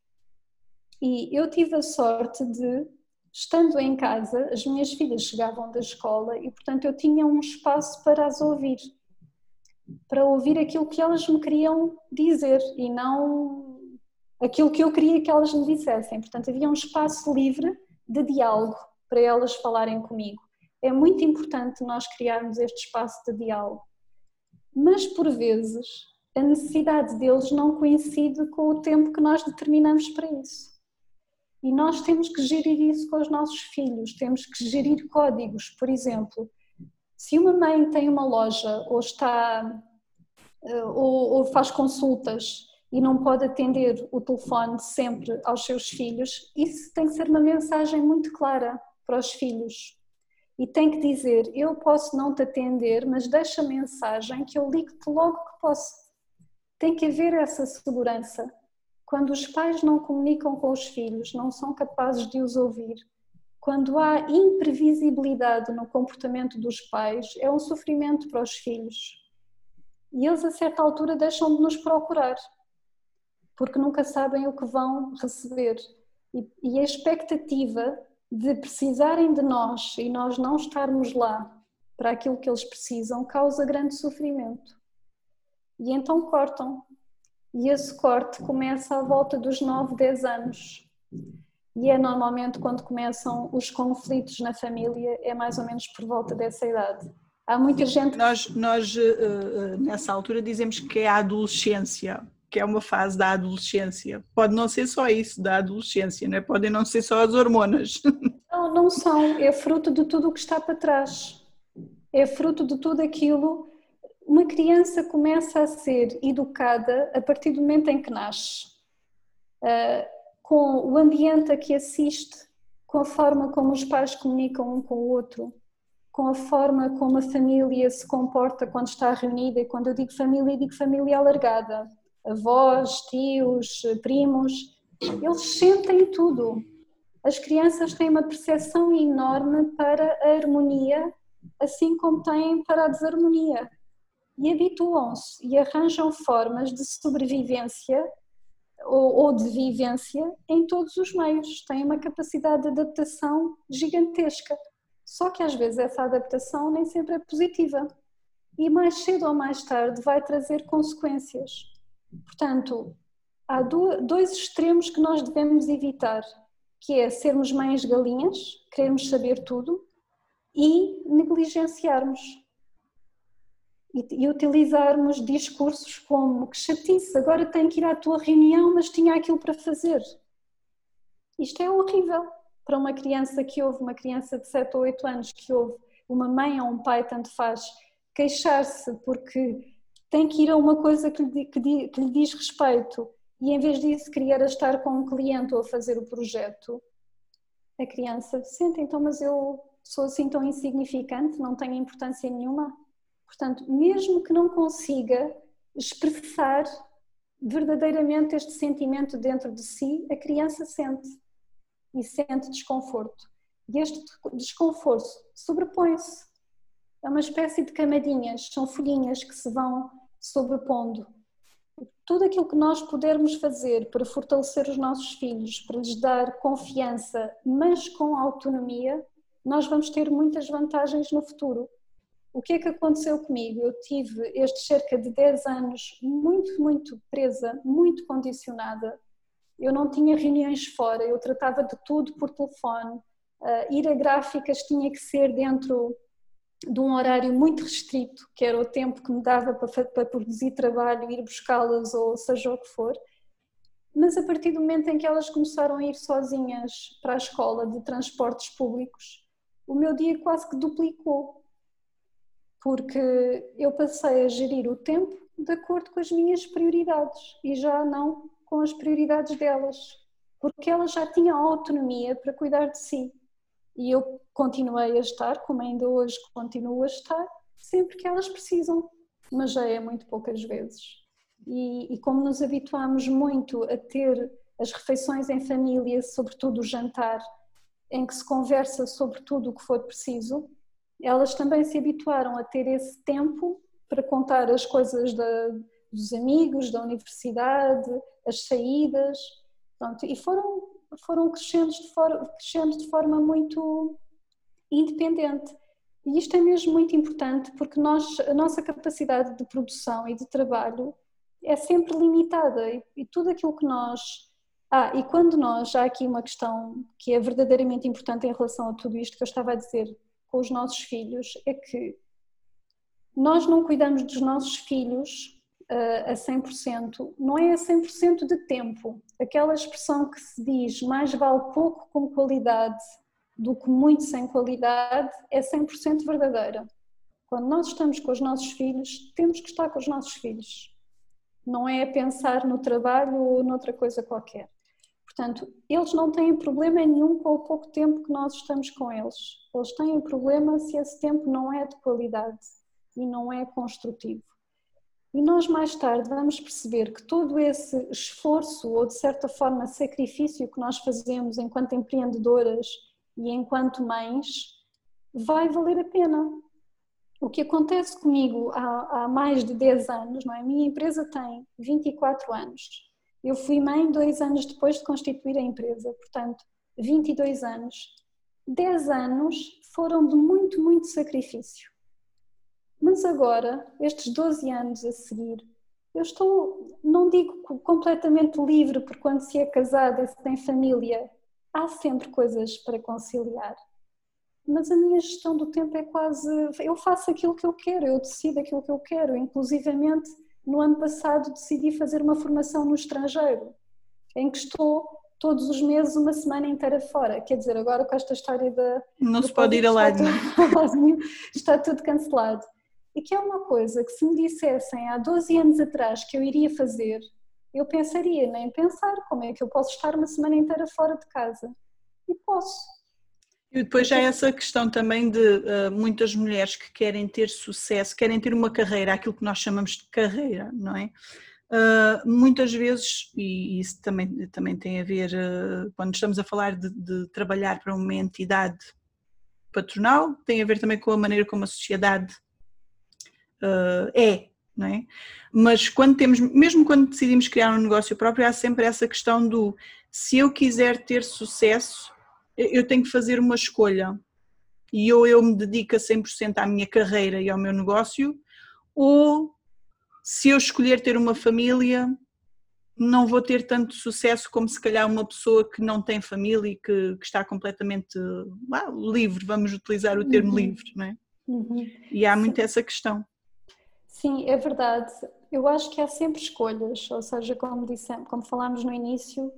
E eu tive a sorte de, estando em casa, as minhas filhas chegavam da escola e, portanto, eu tinha um espaço para as ouvir, para ouvir aquilo que elas me queriam dizer e não aquilo que eu queria que elas me dissessem. Portanto, havia um espaço livre de diálogo para elas falarem comigo é muito importante nós criarmos este espaço de diálogo. Mas, por vezes, a necessidade deles não coincide com o tempo que nós determinamos para isso. E nós temos que gerir isso com os nossos filhos, temos que gerir códigos. Por exemplo, se uma mãe tem uma loja ou está eh, ou, ou faz consultas e não pode atender o telefone sempre aos seus filhos, isso tem que ser uma mensagem muito clara para os filhos e tem que dizer: Eu posso não te atender, mas deixa mensagem que eu ligo-te logo que posso. Tem que haver essa segurança. Quando os pais não comunicam com os filhos, não são capazes de os ouvir, quando há imprevisibilidade no comportamento dos pais, é um sofrimento para os filhos. E eles, a certa altura, deixam de nos procurar, porque nunca sabem o que vão receber. E, a expectativa de precisarem de nós e nós não estarmos lá para aquilo que eles precisam causa grande sofrimento. E então cortam. E esse corte começa à volta dos 9, 10 anos. E é normalmente quando começam os conflitos na família, é mais ou menos por volta dessa idade. Há muita gente. Nós, nós eh, eh, nessa altura, dizemos que é a adolescência que é uma fase da adolescência. Pode não ser só isso da adolescência, né? podem não ser só as hormonas. Não, não são. É fruto de tudo o que está para trás. É fruto de tudo aquilo. Uma criança começa a ser educada a partir do momento em que nasce, uh, com o ambiente a que assiste, com a forma como os pais comunicam um com o outro, com a forma como a família se comporta quando está reunida. E quando eu digo família, digo família alargada avós, tios, primos, eles sentem tudo. As crianças têm uma percepção enorme para a harmonia, assim como têm para a desarmonia. E habituam-se e arranjam formas de sobrevivência ou, ou de vivência em todos os meios. Têm uma capacidade de adaptação gigantesca. Só que às vezes essa adaptação nem sempre é positiva. E mais cedo ou mais tarde vai trazer consequências. Portanto, há dois extremos que nós devemos evitar, que é sermos mães galinhas, queremos saber tudo, e negligenciarmos. E, utilizarmos discursos como que chatice, agora tenho que ir à tua reunião, mas tinha aquilo para fazer. Isto é horrível para uma criança que ouve, uma criança de 7 ou 8 anos que ouve uma mãe ou um pai, tanto faz, queixar-se porque tem que ir a uma coisa que lhe, que, que lhe diz respeito e em vez disso queria estar com um cliente ou a fazer o projeto, a criança sente, então, mas eu sou assim tão insignificante, não tenho importância nenhuma. Portanto, mesmo que não consiga expressar verdadeiramente este sentimento dentro de si, a criança sente e sente desconforto. E este desconforto sobrepõe-se. É uma espécie de camadinhas, são folhinhas que se vão sobrepondo. Tudo aquilo que nós pudermos fazer para fortalecer os nossos filhos, para lhes dar confiança, mas com autonomia, nós vamos ter muitas vantagens no futuro. O que é que aconteceu comigo? Eu tive estes cerca de 10 anos muito, muito presa, muito condicionada. Eu não tinha reuniões fora, eu tratava de tudo por telefone. Uh, ir a gráficas tinha que ser dentro de um horário muito restrito, que era o tempo que me dava para, para produzir trabalho, ir buscá-las ou seja o que for. Mas a partir do momento em que elas começaram a ir sozinhas para a escola de transportes públicos, o meu dia quase que duplicou, porque eu passei a gerir o tempo de acordo com as minhas prioridades e já não com as prioridades delas, porque elas já tinham autonomia para cuidar de si. E eu continuei a estar, como ainda hoje continuo a estar, sempre que elas precisam, mas já é muito poucas vezes. E, e como nos habituamos muito a ter as refeições em família, sobretudo o jantar, em que se conversa sobre tudo o que for preciso, elas também se habituaram a ter esse tempo para contar as coisas da, dos amigos, da universidade, as saídas, pronto, e foram, foram crescendo, de for, crescendo de forma muito independente. E isto é mesmo muito importante porque nós, a nossa capacidade de produção e de trabalho é sempre limitada e, e tudo aquilo que nós ah, e quando nós, há aqui uma questão que é verdadeiramente importante em relação a tudo isto que eu estava a dizer com os nossos filhos, é que nós não cuidamos dos nossos filhos uh, a 100%, não é a 100% de tempo. Aquela expressão que se diz mais vale pouco com qualidade do que muito sem qualidade é 100% verdadeira. Quando nós estamos com os nossos filhos, temos que estar com os nossos filhos. Não é pensar no trabalho ou noutra coisa qualquer. Portanto, eles não têm problema nenhum com o pouco tempo que nós estamos com eles. Eles têm problema se esse tempo não é de qualidade e não é construtivo. E nós mais tarde vamos perceber que todo esse esforço ou de certa forma sacrifício que nós fazemos enquanto empreendedoras e enquanto mães vai valer a pena. O que acontece comigo há, há mais de 10 anos, não é? A minha empresa tem 24 anos eu fui mãe dois anos depois de constituir a empresa, portanto, 22 anos. 10 anos foram de muito, muito sacrifício. Mas agora, estes 12 anos a seguir, eu estou, não digo completamente livre, porque quando se é casada e se tem família, há sempre coisas para conciliar. Mas a minha gestão do tempo é quase. Eu faço aquilo que eu quero, eu decido aquilo que eu quero, inclusivamente no ano passado decidi fazer uma formação no estrangeiro, em que estou todos os meses uma semana inteira fora. Quer dizer, agora com esta história da. Não se pode ir a lado. Está tudo cancelado. E que é uma coisa que se me dissessem há 12 anos atrás que eu iria fazer, eu pensaria nem pensar como é que eu posso estar uma semana inteira fora de casa. E posso. E depois já há essa questão também de uh, muitas mulheres que querem ter sucesso, querem ter uma carreira, aquilo que nós chamamos de carreira, não é? Uh, muitas vezes, e isso também, também tem a ver, uh, quando estamos a falar de, de, trabalhar para uma entidade patronal, tem a ver também com a maneira como a sociedade é, não é? Mas quando temos, mesmo quando decidimos criar um negócio próprio, há sempre essa questão do se eu quiser ter sucesso, eu tenho que fazer uma escolha e ou eu me dedico a 100% à minha carreira e ao meu negócio, ou se eu escolher ter uma família, não vou ter tanto sucesso como se calhar uma pessoa que não tem família e que, que está completamente ah, livre, vamos utilizar o termo uhum. livre, não é? Uhum. E há muito Sim. essa questão. Sim, é verdade. Eu acho que há sempre escolhas, ou seja, como dissemos, como falámos no início,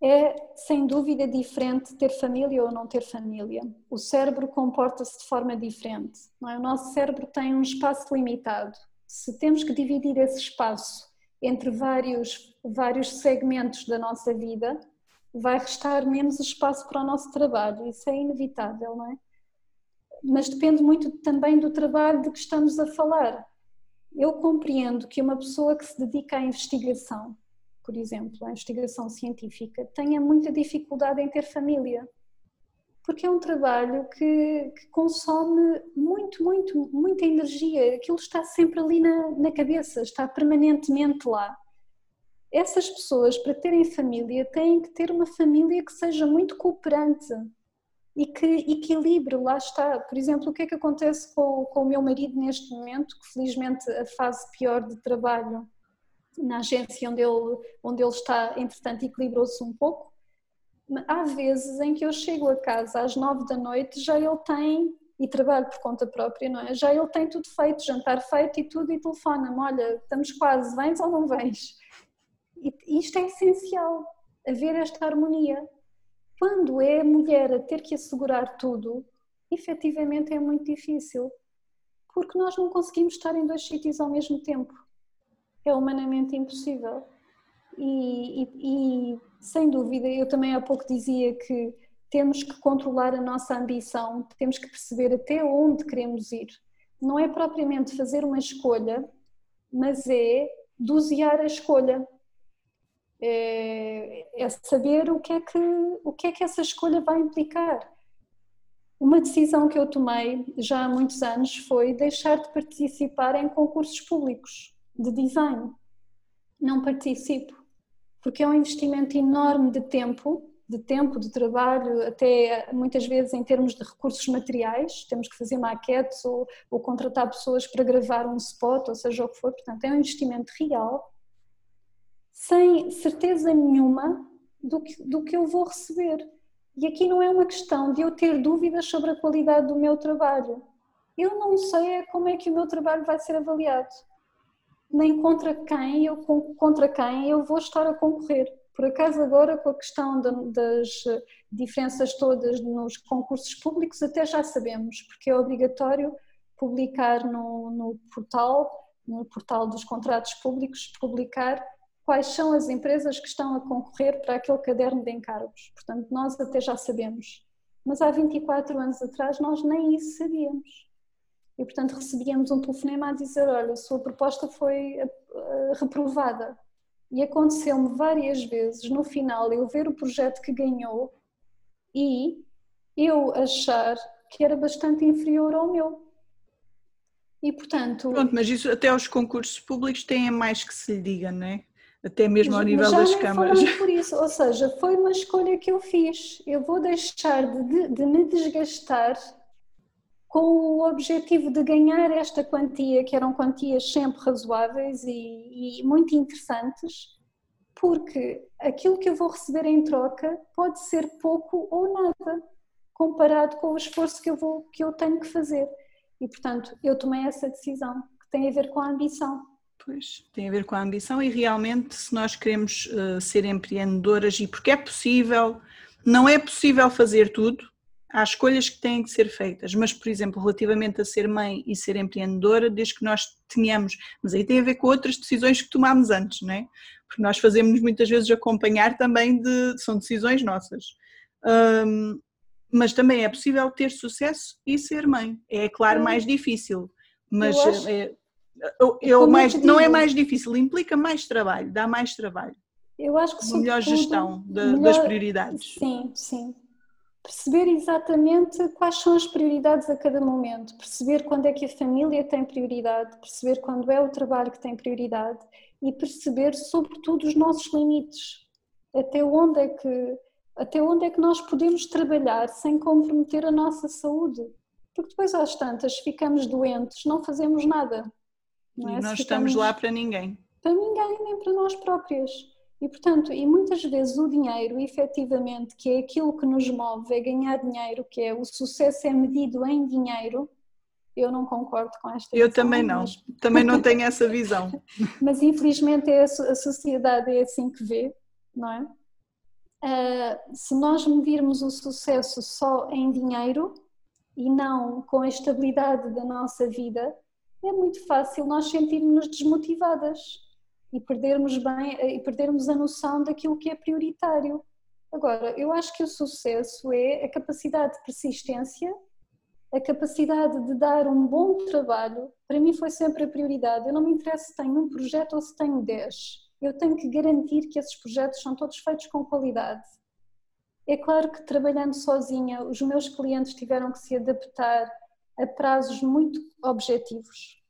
é sem dúvida diferente ter família ou não ter família. O cérebro comporta-se de forma diferente. É? O nosso cérebro tem um espaço limitado. Se temos que dividir esse espaço entre vários, vários segmentos da nossa vida, vai restar menos espaço para o nosso trabalho. Isso é inevitável, não é? Mas depende muito também do trabalho de que estamos a falar. Eu compreendo que uma pessoa que se dedica à investigação, por exemplo, à investigação científica, tenha muita dificuldade em ter família porque é um trabalho que, que, consome muito, muito, muita energia. Aquilo está sempre ali na, na cabeça, está permanentemente lá. Essas pessoas, para terem família, têm que ter uma família que seja muito cooperante e que equilibre, lá está. Por exemplo, o que é que acontece com, com o meu marido neste momento, que felizmente a fase pior de trabalho na agência onde ele, onde ele está, entretanto, equilibrou-se um pouco há vezes em que eu chego a casa às nove da noite, já ele tem, e trabalho por conta própria, não é? Já ele tem tudo feito, jantar feito e tudo, e telefona-me: olha, estamos quase, vens ou não vens? E isto é essencial, haver esta harmonia. Quando é mulher a ter que assegurar tudo, efetivamente é muito difícil, porque nós não conseguimos estar em dois sítios ao mesmo tempo. É humanamente impossível. E, e, e, sem dúvida, eu também há pouco dizia que temos que controlar a nossa ambição, temos que perceber até onde queremos ir. Não é propriamente fazer uma escolha, mas é dosear a escolha. É, é saber o que é que o que é que essa escolha vai implicar. Uma decisão que eu tomei já há muitos anos foi deixar de participar em concursos públicos de design. Não participo porque é um investimento enorme de tempo, de tempo, de trabalho, até muitas vezes em termos de recursos materiais, temos que fazer maquetes ou, ou contratar pessoas para gravar um spot, ou seja o que for, portanto é um investimento real, sem certeza nenhuma do que, do que eu vou receber. E aqui não é uma questão de eu ter dúvidas sobre a qualidade do meu trabalho. Eu não sei como é que o meu trabalho vai ser avaliado nem contra quem eu, contra quem eu vou estar a concorrer. Por acaso agora com a questão das diferenças todas nos concursos públicos até já sabemos, porque é obrigatório publicar no, no portal, no portal dos contratos públicos, publicar quais são as empresas que estão a concorrer para aquele caderno de encargos. Portanto, nós até já sabemos. Mas há 24 anos atrás nós nem isso sabíamos e portanto recebíamos um telefonema a dizer olha, a sua proposta foi eh, reprovada e aconteceu-me várias vezes no final eu ver o projeto que ganhou e eu achar que era bastante inferior ao meu e portanto... Pronto, mas isso até aos concursos públicos têm mais que se lhe diga, não é? Até mesmo ao nível das câmaras. por isso, ou seja, foi uma escolha que eu fiz. Eu vou deixar de, de me desgastar com o objetivo de ganhar esta quantia, que eram quantias sempre razoáveis e, e, muito interessantes, porque aquilo que eu vou receber em troca pode ser pouco ou nada, comparado com o esforço que eu, vou, que eu tenho que fazer. E, portanto, eu tomei essa decisão, que tem a ver com a ambição. Pois, tem a ver com a ambição e realmente se nós queremos uh, ser empreendedoras e porque é possível, não é possível fazer tudo, há escolhas que têm que ser feitas, mas, por exemplo, relativamente a ser mãe e ser empreendedora, desde que nós tenhamos, mas aí tem a ver com outras decisões que tomámos antes, não é? Porque nós fazemos muitas vezes acompanhar também de, são decisões nossas. Um, mas também é possível ter sucesso e ser mãe. É claro mais difícil, mas eu é, eu, eu mais, não é mais difícil, implica mais trabalho, dá mais trabalho. Eu acho que uma melhor gestão de, melhor, das prioridades. Sim, sim perceber exatamente quais são as prioridades a cada momento, perceber quando é que a família tem prioridade, perceber quando é o trabalho que tem prioridade e perceber sobretudo os nossos limites, até onde é que até onde é que nós podemos trabalhar sem comprometer a nossa saúde, porque depois às tantas ficamos doentes, não fazemos nada. Não é? E nós estamos lá para ninguém. Para ninguém, nem para nós próprias. E, portanto, e muitas vezes o dinheiro, efetivamente, que é aquilo que nos move, é ganhar dinheiro, que é o sucesso é medido em dinheiro, eu não concordo com esta Eu visão, também não, mas... também não tenho essa visão. mas infelizmente é a sociedade é assim que vê, não é? Uh, se nós medirmos o sucesso só em dinheiro e não com a estabilidade da nossa vida, é muito fácil nós sentirmos-nos desmotivadas e perdermos bem e perdermos a noção daquilo que é prioritário. Agora, eu acho que o sucesso é a capacidade de persistência, a capacidade de dar um bom trabalho. Para mim foi sempre a prioridade. Eu não me interessa se tenho um projeto ou se tenho dez. Eu tenho que garantir que esses projetos são todos feitos com qualidade. É claro que trabalhando sozinha, os meus clientes tiveram que se adaptar a prazos muito objetivos.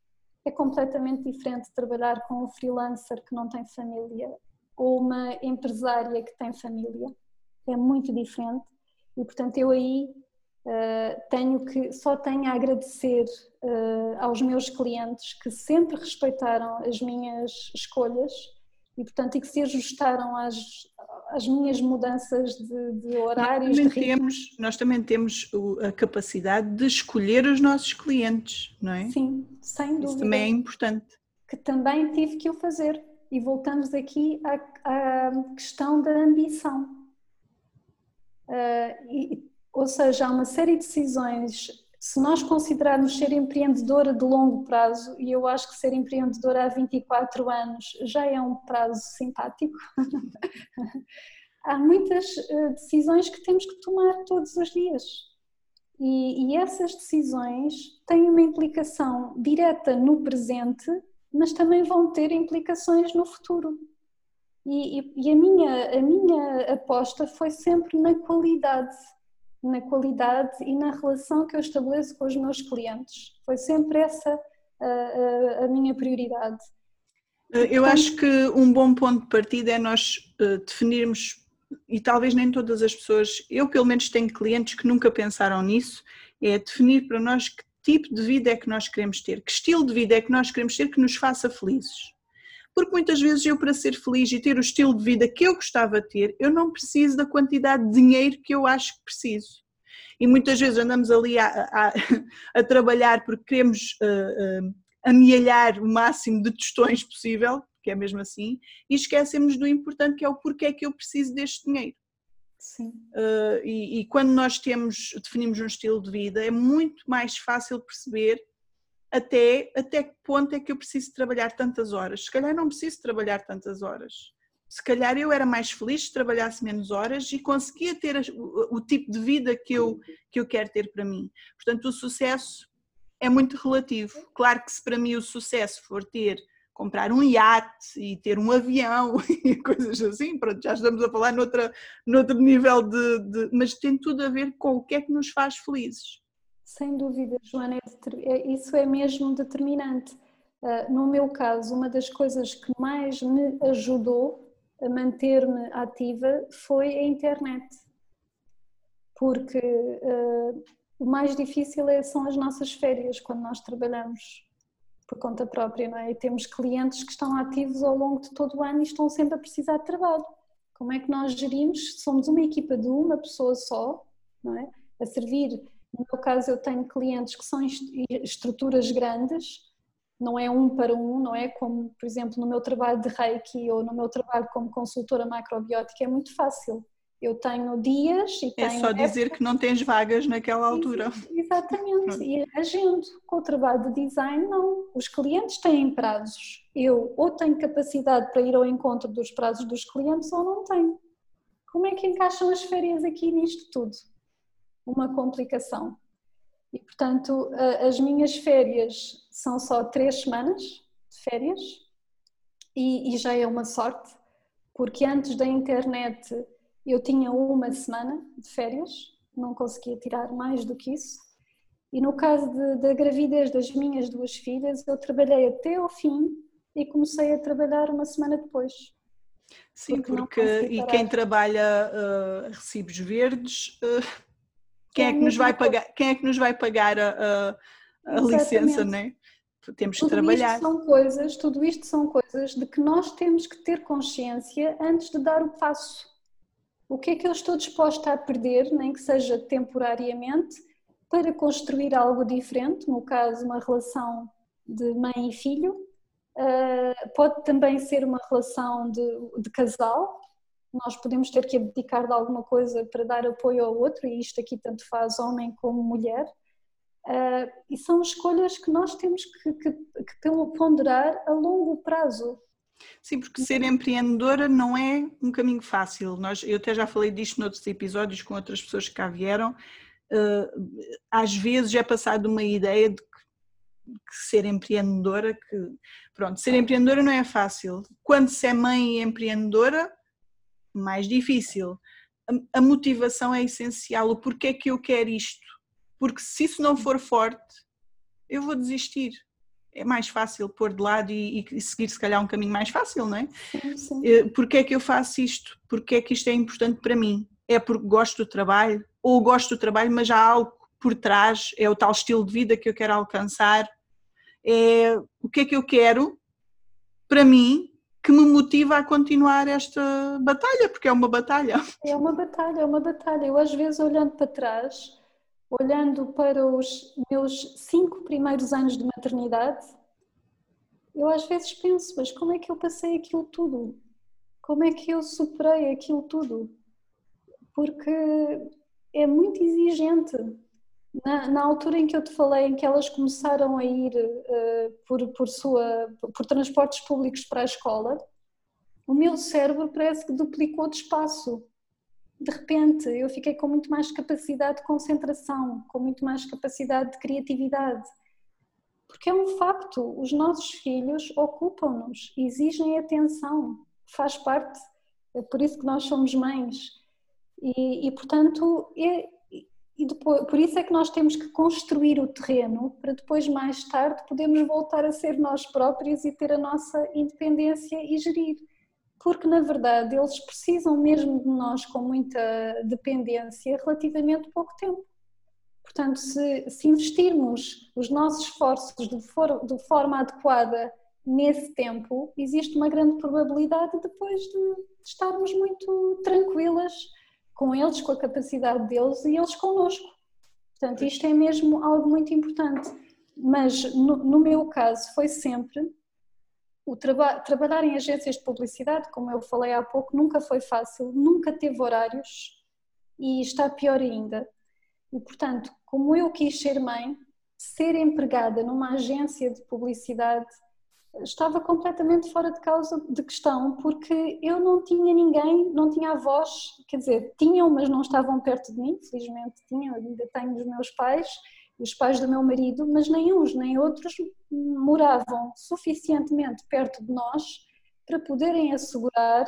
É completamente diferente trabalhar com um freelancer que não tem família ou uma empresária que tem família. É muito diferente e, portanto, eu aí uh, tenho que só tenho a agradecer uh, aos meus clientes que sempre respeitaram as minhas escolhas e, portanto, e que se ajustaram às, às minhas mudanças de, de horários. Nós também, temos, nós também temos a capacidade de escolher os nossos clientes, não é? Sim, sem dúvida. Isso também é importante. Que também tive que o fazer. E voltamos aqui à, à questão da ambição. Uh, e, ou seja, há uma série de decisões se nós considerarmos ser empreendedora de longo prazo, e eu acho que ser empreendedora há 24 anos já é um prazo simpático, há muitas eh, decisões que temos que tomar todos os dias. E, e, essas decisões têm uma implicação direta no presente, mas também vão ter implicações no futuro. E, e, e a, minha, a minha aposta foi sempre na qualidade na qualidade e na relação que eu estabeleço com os meus clientes. Foi sempre essa a, a, a minha prioridade. Eh, eu acho que um bom ponto de partida é nós uh, definirmos, e talvez nem todas as pessoas, eu pelo menos tenho clientes que nunca pensaram nisso, é definir para nós que tipo de vida é que nós queremos ter, que estilo de vida é que nós queremos ter que nos faça felizes. Porque muitas vezes eu, para ser feliz e ter o estilo de vida que eu gostava de ter, eu não preciso da quantidade de dinheiro que eu acho que preciso. E muitas vezes andamos ali a, a, a trabalhar porque queremos uh, uh, amealhar o máximo de tostões possível, que é mesmo assim, e esquecemos do importante que é o porquê é que eu preciso deste dinheiro. Sim. Uh, e, e, quando nós temos, definimos um estilo de vida, é muito mais fácil perceber até, até que ponto é que eu preciso trabalhar tantas horas. Se calhar não preciso trabalhar tantas horas. Se calhar eu era mais feliz se trabalhasse menos horas e conseguia ter o, o tipo de vida que eu, que eu quero ter para mim. Portanto, o sucesso é muito relativo. Claro que se para mim o sucesso for ter comprar um iate e ter um avião e coisas assim, pronto, já estamos a falar noutra, noutro nível de, de, Mas tem tudo a ver com o que é que nos faz felizes. Sem dúvida, Joana, é, é, isso é mesmo determinante. Uh, no meu caso, uma das coisas que mais me ajudou a manter-me ativa foi a internet. Porque uh, o mais difícil é, são as nossas férias quando nós trabalhamos por conta própria, não é? E temos clientes que estão ativos ao longo de todo o ano e estão sempre a precisar de trabalho. Como é que nós gerimos? Somos uma equipa de uma pessoa só, não é? A servir no meu caso, eu tenho clientes que são estruturas grandes, não é um para um, não é como, por exemplo, no meu trabalho de Reiki ou no meu trabalho como consultora macrobiótica, é muito fácil. Eu tenho dias e é tenho. É só dizer época... que não tens vagas naquela altura. Exatamente. e agendo. Com o trabalho de design, não. Os clientes têm prazos. Eu ou tenho capacidade para ir ao encontro dos prazos dos clientes ou não tenho. Como é que encaixam as férias aqui nisto tudo? Uma complicação. E, portanto, as minhas férias são só três semanas de férias e, e já é uma sorte, porque antes da internet eu tinha uma semana de férias, não conseguia tirar mais do que isso. E no caso da gravidez das minhas duas filhas, eu trabalhei até ao fim e comecei a trabalhar uma semana depois. Sim, porque, porque e quem trabalha uh, recibos verdes uh, quem é que nos vai pagar, quem é que nos vai pagar a, a, a licença, né? Temos tudo que trabalhar. Isto são coisas, tudo isto são coisas de que nós temos que ter consciência antes de dar o passo. O que é que eu estou disposta a perder, nem que seja temporariamente, para construir algo diferente, no caso, uma relação de mãe e filho, uh, pode também ser uma relação de, de casal, nós podemos ter que abdicar de alguma coisa para dar apoio ao outro, e isto aqui tanto faz homem como mulher. Uh, e são escolhas que nós temos que, que, que ponderar a longo prazo. Sim, porque ser empreendedora não é um caminho fácil. Nós, eu até já falei disto noutros episódios com outras pessoas que cá vieram. Uh, às vezes é passado uma ideia de que, que, ser empreendedora, que pronto, ser empreendedora não é fácil. Quando se é mãe e empreendedora, mais difícil. A, a motivação é essencial. O porquê é que eu quero isto? Porque se isso não for forte, eu vou desistir é mais fácil pôr de lado e, e, seguir se calhar um caminho mais fácil, não é? Sim, sim. Eh, Porquê é que eu faço isto? Porquê é que isto é importante para mim? É porque gosto do trabalho? Ou gosto do trabalho, mas há algo por trás, é o tal estilo de vida que eu quero alcançar? É o que é que eu quero para mim que me motiva a continuar esta batalha, porque é uma batalha. É uma batalha, é uma batalha. Eu às vezes olhando para trás olhando para os meus cinco primeiros anos de maternidade, eu às vezes penso, mas como é que eu passei aquilo tudo? Como é que eu superei aquilo tudo? Porque é muito exigente. Na, na altura em que eu te falei, em que elas começaram a ir uh, por, por, sua, por transportes públicos para a escola, o meu cérebro parece que duplicou de espaço de repente eu fiquei com muito mais capacidade de concentração, com muito mais capacidade de criatividade. Porque é um facto, os nossos filhos ocupam-nos, exigem atenção, faz parte, é por isso que nós somos mães. E, e portanto, é, e depois, por isso é que nós temos que construir o terreno para depois, mais tarde, podermos voltar a ser nós próprios e ter a nossa independência e gerir porque na verdade eles precisam mesmo de nós com muita dependência relativamente pouco tempo. Portanto, se, se investirmos os nossos esforços de, for, de, forma adequada nesse tempo, existe uma grande probabilidade depois de, estarmos muito tranquilas com eles, com a capacidade deles e eles connosco. Portanto, isto é mesmo algo muito importante. Mas no, no meu caso foi sempre o traba trabalhar em agências de publicidade, como eu falei há pouco, nunca foi fácil, nunca teve horários e está pior ainda. E portanto, como eu quis ser mãe, ser empregada numa agência de publicidade estava completamente fora de causa de questão, porque eu não tinha ninguém, não tinha avós, quer dizer, tinham, mas não estavam perto de mim, felizmente tinham, ainda tenho os meus pais, os pais do meu marido, mas nem uns nem outros moravam suficientemente perto de nós para poderem assegurar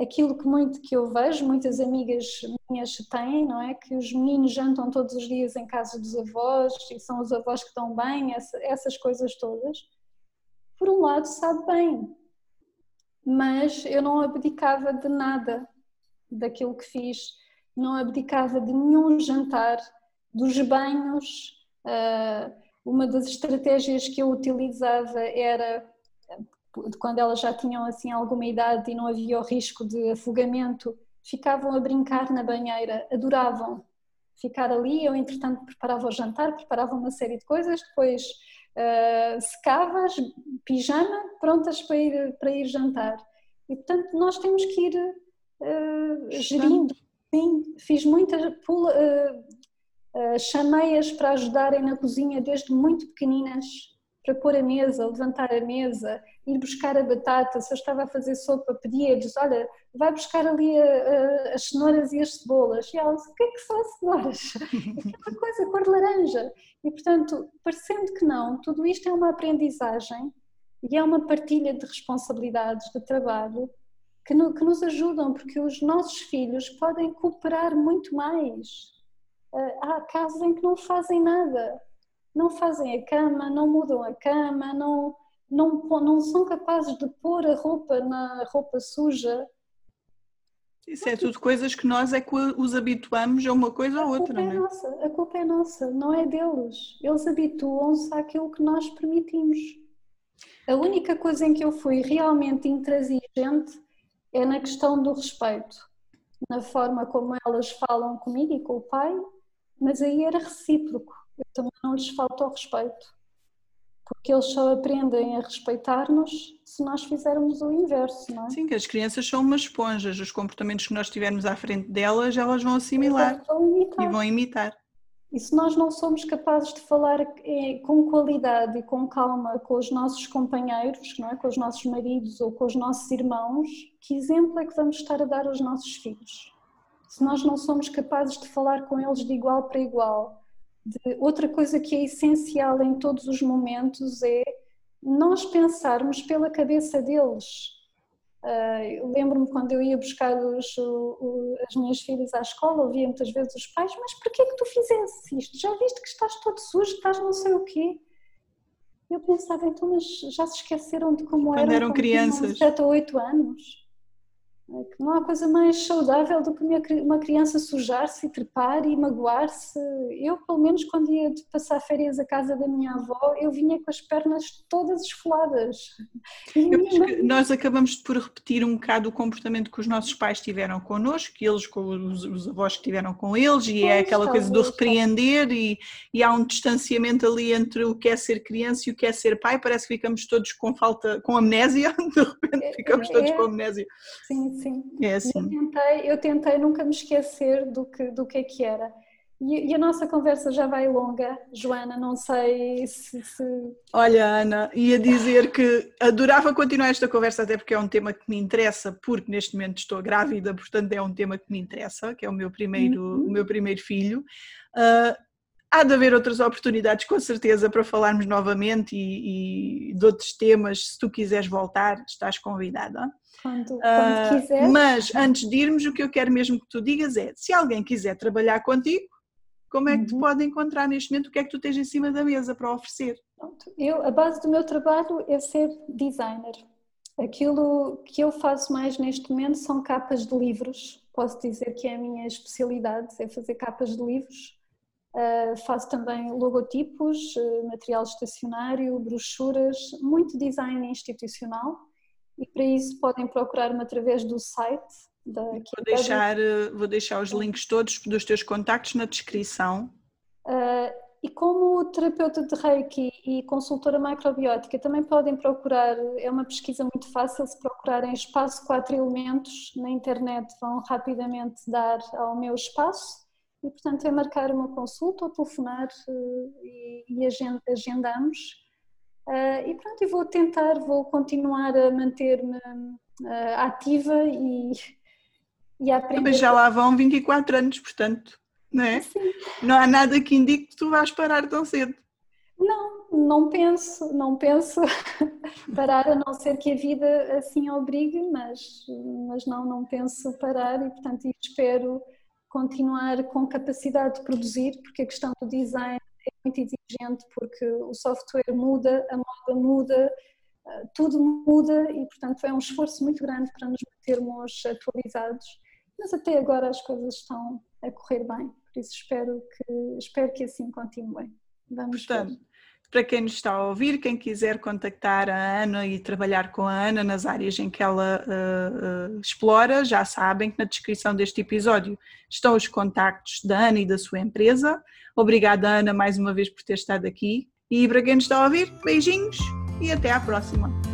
aquilo que muito que eu vejo, muitas amigas minhas têm, não é? Que os meninos jantam todos os dias em casa dos avós e são os avós que estão bem, essa, essas coisas todas. Por um lado, sabe bem, mas eu não abdicava de nada daquilo que fiz, não abdicava de nenhum jantar, dos banhos. Uh, uma das estratégias que eu utilizava era quando elas já tinham assim alguma idade e não havia o risco de afogamento, ficavam a brincar na banheira, adoravam ficar ali. Eu, entretanto, preparava o jantar, preparava uma série de coisas, depois uh, secavas, pijama, prontas para ir, para ir jantar. E, portanto, nós temos que ir uh, gerindo. Sim, fiz muita pula, Uh, Chamei-as para ajudarem na cozinha desde muito pequeninas, para pôr a mesa, levantar a mesa, ir buscar a batata. Se eu estava a fazer sopa, pedia-lhes: Olha, vai buscar ali a, a, as cenouras e as cebolas. E elas: O que é que são as cenouras? Aquela coisa, cor de laranja. E portanto, parecendo que não, tudo isto é uma aprendizagem e é uma partilha de responsabilidades, de trabalho. Que, no, que nos ajudam, porque os nossos filhos podem cooperar muito mais há casos em que não fazem nada, não fazem a cama, não mudam a cama, não, não, não são capazes de pôr a roupa na roupa suja. Isso é tudo coisas que nós é que os habituamos a uma coisa ou outra, não é? Nossa, a culpa é nossa, não é deles. Eles habituam-se àquilo que nós permitimos. A única coisa em que eu fui realmente intransigente é na questão do respeito, na forma como elas falam comigo e com o pai, mas aí era recíproco. Eu também não lhes falta o respeito, porque eles só aprendem a respeitar-nos se nós fizermos o inverso, não é? Sim, que as crianças são umas esponjas, os comportamentos que nós tivermos à frente delas, elas vão assimilar vão e vão imitar. E se nós não somos capazes de falar eh, com qualidade e com calma com os nossos companheiros, não é? com os nossos maridos ou com os nossos irmãos, que exemplo é que vamos estar a dar aos nossos filhos? Se nós não somos capazes de falar com eles de igual para igual. De... Outra coisa que é essencial em todos os momentos é nós pensarmos pela cabeça deles Uh, Lembro-me quando eu ia buscar os, o, as minhas filhas à escola, ouvia muitas vezes os pais: Mas porquê que tu fizeste isto? Já viste que estás todo sujo, estás não sei o quê? Eu pensava, então, mas já se esqueceram de como quando eram, eram crianças? 7 ou 8 anos. É não há coisa mais saudável do que uma criança sujar-se e trepar e magoar-se. Eu, pelo menos, quando ia passar férias à casa da minha avó, eu vinha com as pernas todas esfoladas. Nós acabamos por repetir um bocado o comportamento que os nossos pais tiveram connosco, que eles com os, os avós que tiveram com eles, e é aquela coisa do repreender, e, e, há um distanciamento ali entre o que é ser criança e o que é ser pai. Parece que ficamos todos com falta, com amnésia, de repente é, ficamos é, todos com amnésia. Sim, sim. É assim. Eu tentei, eu tentei nunca me esquecer do que, do que é que era. E, a nossa conversa já vai longa, Joana, não sei se, se... Olha, Ana, ia dizer que adorava continuar esta conversa, até porque é um tema que me interessa, porque neste momento estou grávida, portanto é um tema que me interessa, que é o meu primeiro, uhum. o meu primeiro filho. Uh, há de haver outras oportunidades, com certeza, para falarmos novamente e, e de outros temas. Se tu quiseres voltar, estás convidada. Quando, quando uh. Mas antes de irmos, o que eu quero mesmo que tu digas é: se alguém quiser trabalhar contigo, como é que te uhum. pode encontrar neste momento? O que é que tu tens em cima da mesa para oferecer? Eu, a base do meu trabalho é ser designer. Aquilo que eu faço mais neste momento são capas de livros. Posso dizer que é a minha especialidade, é fazer capas de livros. Uh, faço também logotipos, uh, material estacionário, brochuras, muito design institucional e para isso podem procurar-me através do site da vou deixar, eh, vou deixar os links todos dos teus contactos na descrição. Uh, e como terapeuta de Reiki e consultora microbiótica, também podem procurar, é uma pesquisa muito fácil, se procurarem espaço quatro elementos na internet vão rapidamente dar ao meu espaço e portanto é marcar uma consulta ou telefonar uh, e, e agendamos. Uh, e pronto, eu vou tentar, vou continuar a manter-me uh, ativa e, e a aprender. Mas já lá vão 24 anos, portanto, não é? Sim. Não há nada que indique que tu vais parar tão cedo. Não, não penso, não penso parar, a não ser que a vida assim obrigue, mas, mas não, não penso parar e portanto espero continuar com capacidade de produzir, porque a questão do design muito exigente, porque o software muda, a moda muda, eh, tudo muda e, portanto, é um esforço muito grande para nos mantermos atualizados. Mas até agora as coisas estão a correr bem, por isso espero que, espero que assim continuem. Vamos portanto, ver para quem nos está a ouvir, quem quiser contactar a Ana e trabalhar com a Ana nas áreas em que ela uh, explora, já sabem que na descrição deste episódio estão os contactos da Ana e da sua empresa. Obrigada, Ana, mais uma vez por ter estado aqui. E para quem nos está a ouvir, beijinhos e até à próxima.